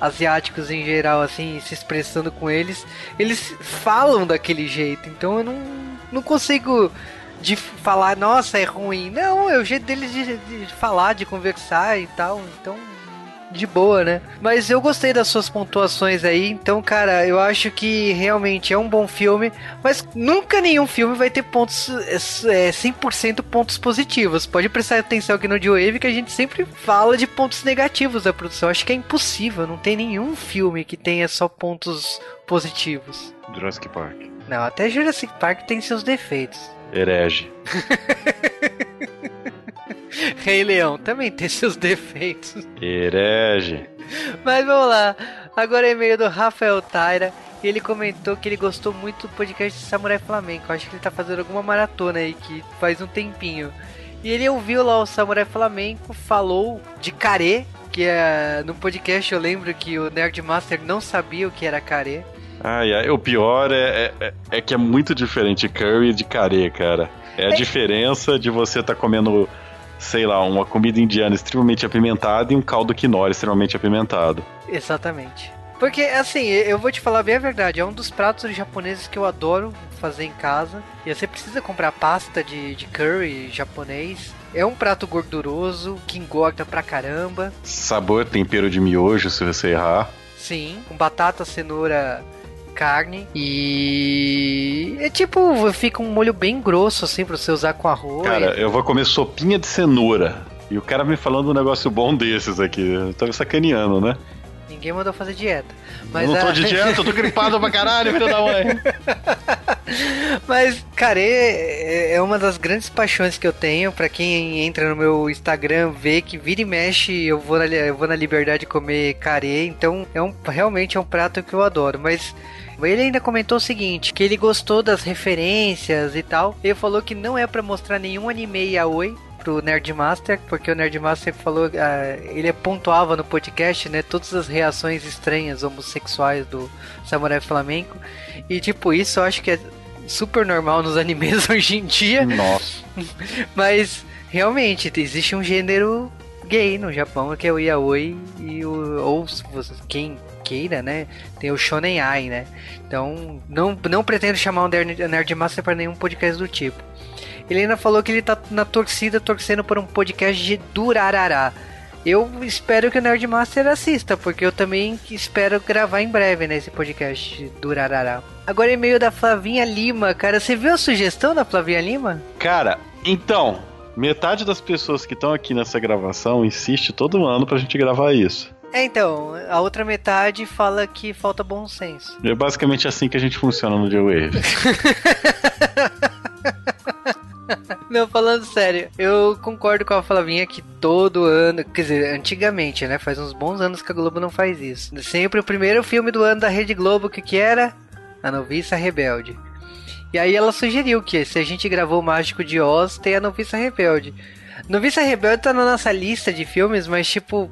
C: asiáticos em geral, assim, se expressando com eles, eles falam daquele jeito, então eu não, não consigo de falar, nossa, é ruim. Não, é o jeito deles de, de falar, de conversar e tal, então de boa, né? Mas eu gostei das suas pontuações aí, então, cara, eu acho que realmente é um bom filme, mas nunca nenhum filme vai ter pontos, é, 100% pontos positivos. Pode prestar atenção aqui no Joe que a gente sempre fala de pontos negativos da produção. Acho que é impossível, não tem nenhum filme que tenha só pontos positivos.
D: Jurassic Park.
C: Não, até Jurassic Park tem seus defeitos.
D: Herege.
C: Rei Leão também tem seus defeitos.
D: Herege.
C: Mas vamos lá. Agora é e-mail do Rafael Taira. E ele comentou que ele gostou muito do podcast de Samurai Flamenco. Acho que ele tá fazendo alguma maratona aí que faz um tempinho. E ele ouviu lá o Samurai Flamenco, falou de carê, que é no podcast eu lembro que o Nerdmaster não sabia o que era carê.
D: Ai, ai, o pior é, é, é que é muito diferente curry de carê, cara. É a é. diferença de você estar tá comendo, sei lá, uma comida indiana extremamente apimentada e um caldo quinoa extremamente apimentado.
C: Exatamente. Porque, assim, eu vou te falar bem a verdade, é um dos pratos japoneses que eu adoro fazer em casa. E você precisa comprar pasta de, de curry japonês. É um prato gorduroso, que engorda pra caramba.
D: Sabor, tempero de miojo, se você errar.
C: Sim, com batata, cenoura, carne e é tipo, fica um molho bem grosso assim pra você usar com arroz.
D: Cara, eu vou comer sopinha de cenoura. E o cara me falando um negócio bom desses aqui. Eu tava sacaneando, né?
C: Ninguém mandou fazer dieta. Mas
D: eu não tô a... de dieta, eu tô gripado pra caralho, filho da mãe.
C: Mas, cara, é, é uma das grandes paixões que eu tenho. Pra quem entra no meu Instagram, vê que vira e mexe, eu vou na, eu vou na liberdade comer carê. Então, é um, realmente é um prato que eu adoro. Mas ele ainda comentou o seguinte, que ele gostou das referências e tal. Ele falou que não é para mostrar nenhum anime yaoi, pro Nerdmaster, porque o Nerdmaster falou, uh, ele pontuava no podcast, né, todas as reações estranhas homossexuais do Samurai Flamenco. E tipo, isso eu acho que é super normal nos animes hoje em dia.
D: Nossa.
C: Mas realmente existe um gênero gay no Japão, que é o yaoi e o ou quem queira, né? Tem o Shonen Ai, né? Então, não, não pretendo chamar o Nerdmaster para nenhum podcast do tipo. Ele ainda falou que ele tá na torcida torcendo por um podcast de Durarará. Eu espero que o Nerdmaster assista, porque eu também espero gravar em breve nesse né, podcast de Durarará. Agora e-mail da Flavinha Lima, cara. Você viu a sugestão da Flavinha Lima?
D: Cara, então, metade das pessoas que estão aqui nessa gravação insiste todo ano pra gente gravar isso.
C: É, então, a outra metade fala que falta bom senso.
D: É basicamente assim que a gente funciona no J-Wave.
C: Não, falando sério, eu concordo com a Flavinha que todo ano, quer dizer, antigamente, né? Faz uns bons anos que a Globo não faz isso. Sempre o primeiro filme do ano da Rede Globo, que que era? A Noviça Rebelde. E aí ela sugeriu que se a gente gravou o Mágico de Oz, tem a Noviça Rebelde. Noviça Rebelde tá na nossa lista de filmes, mas tipo,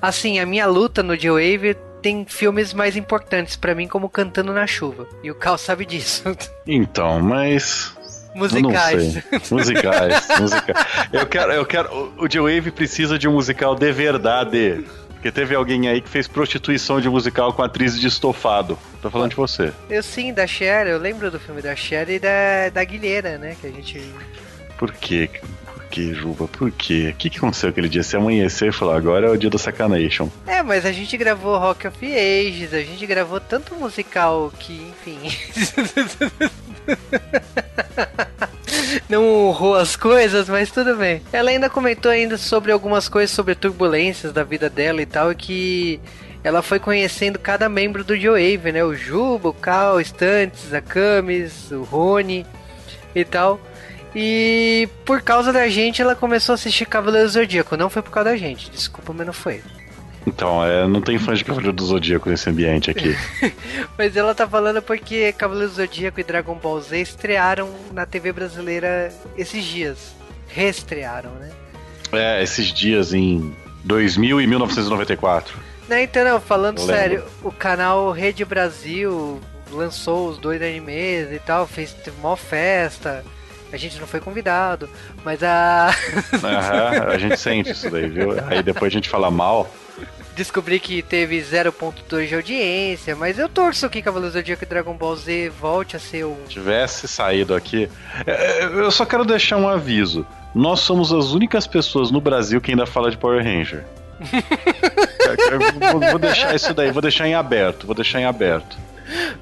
C: assim, a minha luta no J-Wave tem filmes mais importantes para mim, como Cantando na Chuva. E o Cal sabe disso.
D: Então, mas
C: Musicais.
D: musicais, musicais. Eu quero, eu quero. O J-Wave precisa de um musical de verdade. Porque teve alguém aí que fez prostituição de musical com atriz de estofado. Tô falando de você.
C: Eu sim, da Cher, eu lembro do filme da Cher e da, da Guilheira, né? Que a gente.
D: Por quê? Que, Juba? Por quê? O que, que aconteceu aquele dia? Você amanheceu e falou, agora é o dia do Sacanation.
C: É, mas a gente gravou Rock of Ages, a gente gravou tanto musical que, enfim. não honrou as coisas, mas tudo bem. Ela ainda comentou ainda sobre algumas coisas sobre turbulências da vida dela e tal, e que ela foi conhecendo cada membro do Joe né? O Juba, o Cal, o Stantes, a Camis, o Rony e tal. E por causa da gente, ela começou a assistir Cavaleiro Zodíaco. Não foi por causa da gente, desculpa, mas não foi.
D: Então, é, não tem fã de Cavaleiro do Zodíaco nesse ambiente aqui.
C: Mas ela tá falando porque Cavaleiro do Zodíaco e Dragon Ball Z estrearam na TV brasileira esses dias. Reestrearam, né?
D: É, esses dias em 2000 e 1994.
C: Não, então, não, falando sério, o canal Rede Brasil lançou os dois animes e tal, fez uma festa. A gente não foi convidado, mas a.
D: Aham, a gente sente isso daí, viu? Aí depois a gente fala mal
C: descobri que teve 0.2 de audiência, mas eu torço que Cavaleiros do Zodíaco e Dragon Ball Z volte a ser o.
D: Tivesse saído aqui. É, eu só quero deixar um aviso. Nós somos as únicas pessoas no Brasil que ainda fala de Power Ranger. vou deixar isso daí, vou deixar em aberto, vou deixar em aberto.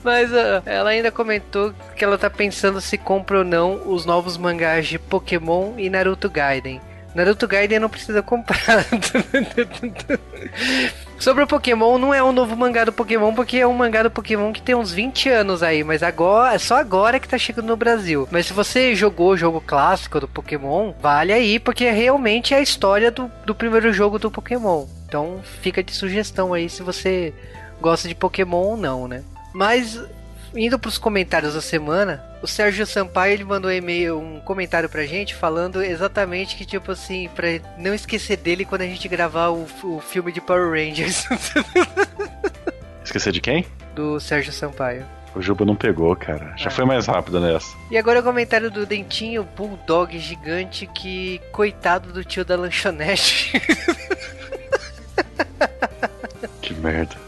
C: Mas uh, ela ainda comentou que ela tá pensando se compra ou não os novos mangás de Pokémon e Naruto Gaiden. Naruto Gaiden não precisa comprar. Sobre o Pokémon, não é um novo mangá do Pokémon, porque é um mangá do Pokémon que tem uns 20 anos aí, mas agora é só agora que tá chegando no Brasil. Mas se você jogou o jogo clássico do Pokémon, vale aí, porque realmente é a história do, do primeiro jogo do Pokémon. Então fica de sugestão aí se você gosta de Pokémon ou não, né? Mas indo para os comentários da semana, o Sérgio Sampaio ele mandou um e-mail, um comentário pra gente falando exatamente que tipo assim, para não esquecer dele quando a gente gravar o, o filme de Power Rangers.
D: Esquecer de quem?
C: Do Sérgio Sampaio.
D: O Juba não pegou, cara. Já ah. foi mais rápido nessa.
C: E agora o comentário do Dentinho, Bulldog gigante, que coitado do tio da lanchonete.
D: que merda.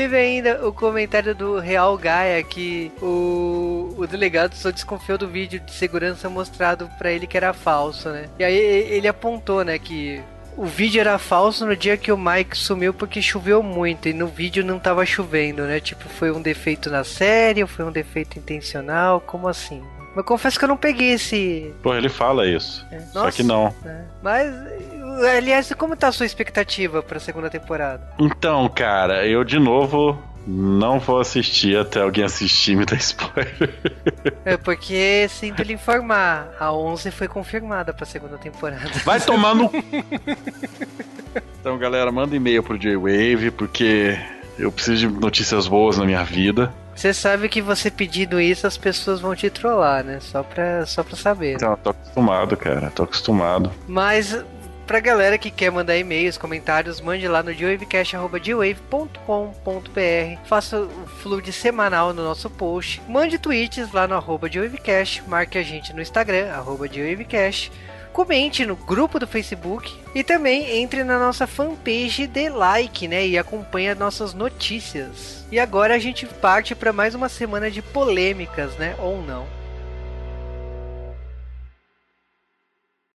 C: Teve ainda o comentário do Real Gaia que o, o delegado só desconfiou do vídeo de segurança mostrado para ele que era falso, né? E aí ele apontou, né, que o vídeo era falso no dia que o Mike sumiu porque choveu muito e no vídeo não tava chovendo, né? Tipo, foi um defeito na série ou foi um defeito intencional? Como assim? Mas confesso que eu não peguei esse.
D: Pô, ele fala isso. É. Só que não. É.
C: Mas aliás, como tá a sua expectativa pra segunda temporada?
D: Então, cara, eu de novo não vou assistir até alguém assistir e me dar spoiler.
C: É porque, sinto lhe informar, a 11 foi confirmada pra segunda temporada.
D: Vai tomando. então, galera, manda e-mail pro J-Wave, porque eu preciso de notícias boas na minha vida.
C: Você sabe que você pedindo isso, as pessoas vão te trollar, né? Só pra, só pra saber.
D: Então, tô acostumado, cara. Tô acostumado.
C: Mas pra galera que quer mandar e-mails, comentários, mande lá no dwavecast.com.br. Faça o fluid semanal no nosso post. Mande tweets lá no arroba dwavecast. Marque a gente no Instagram, arroba comente no grupo do Facebook e também entre na nossa fanpage de like, né? E acompanhe nossas notícias. E agora a gente parte para mais uma semana de polêmicas, né? Ou não.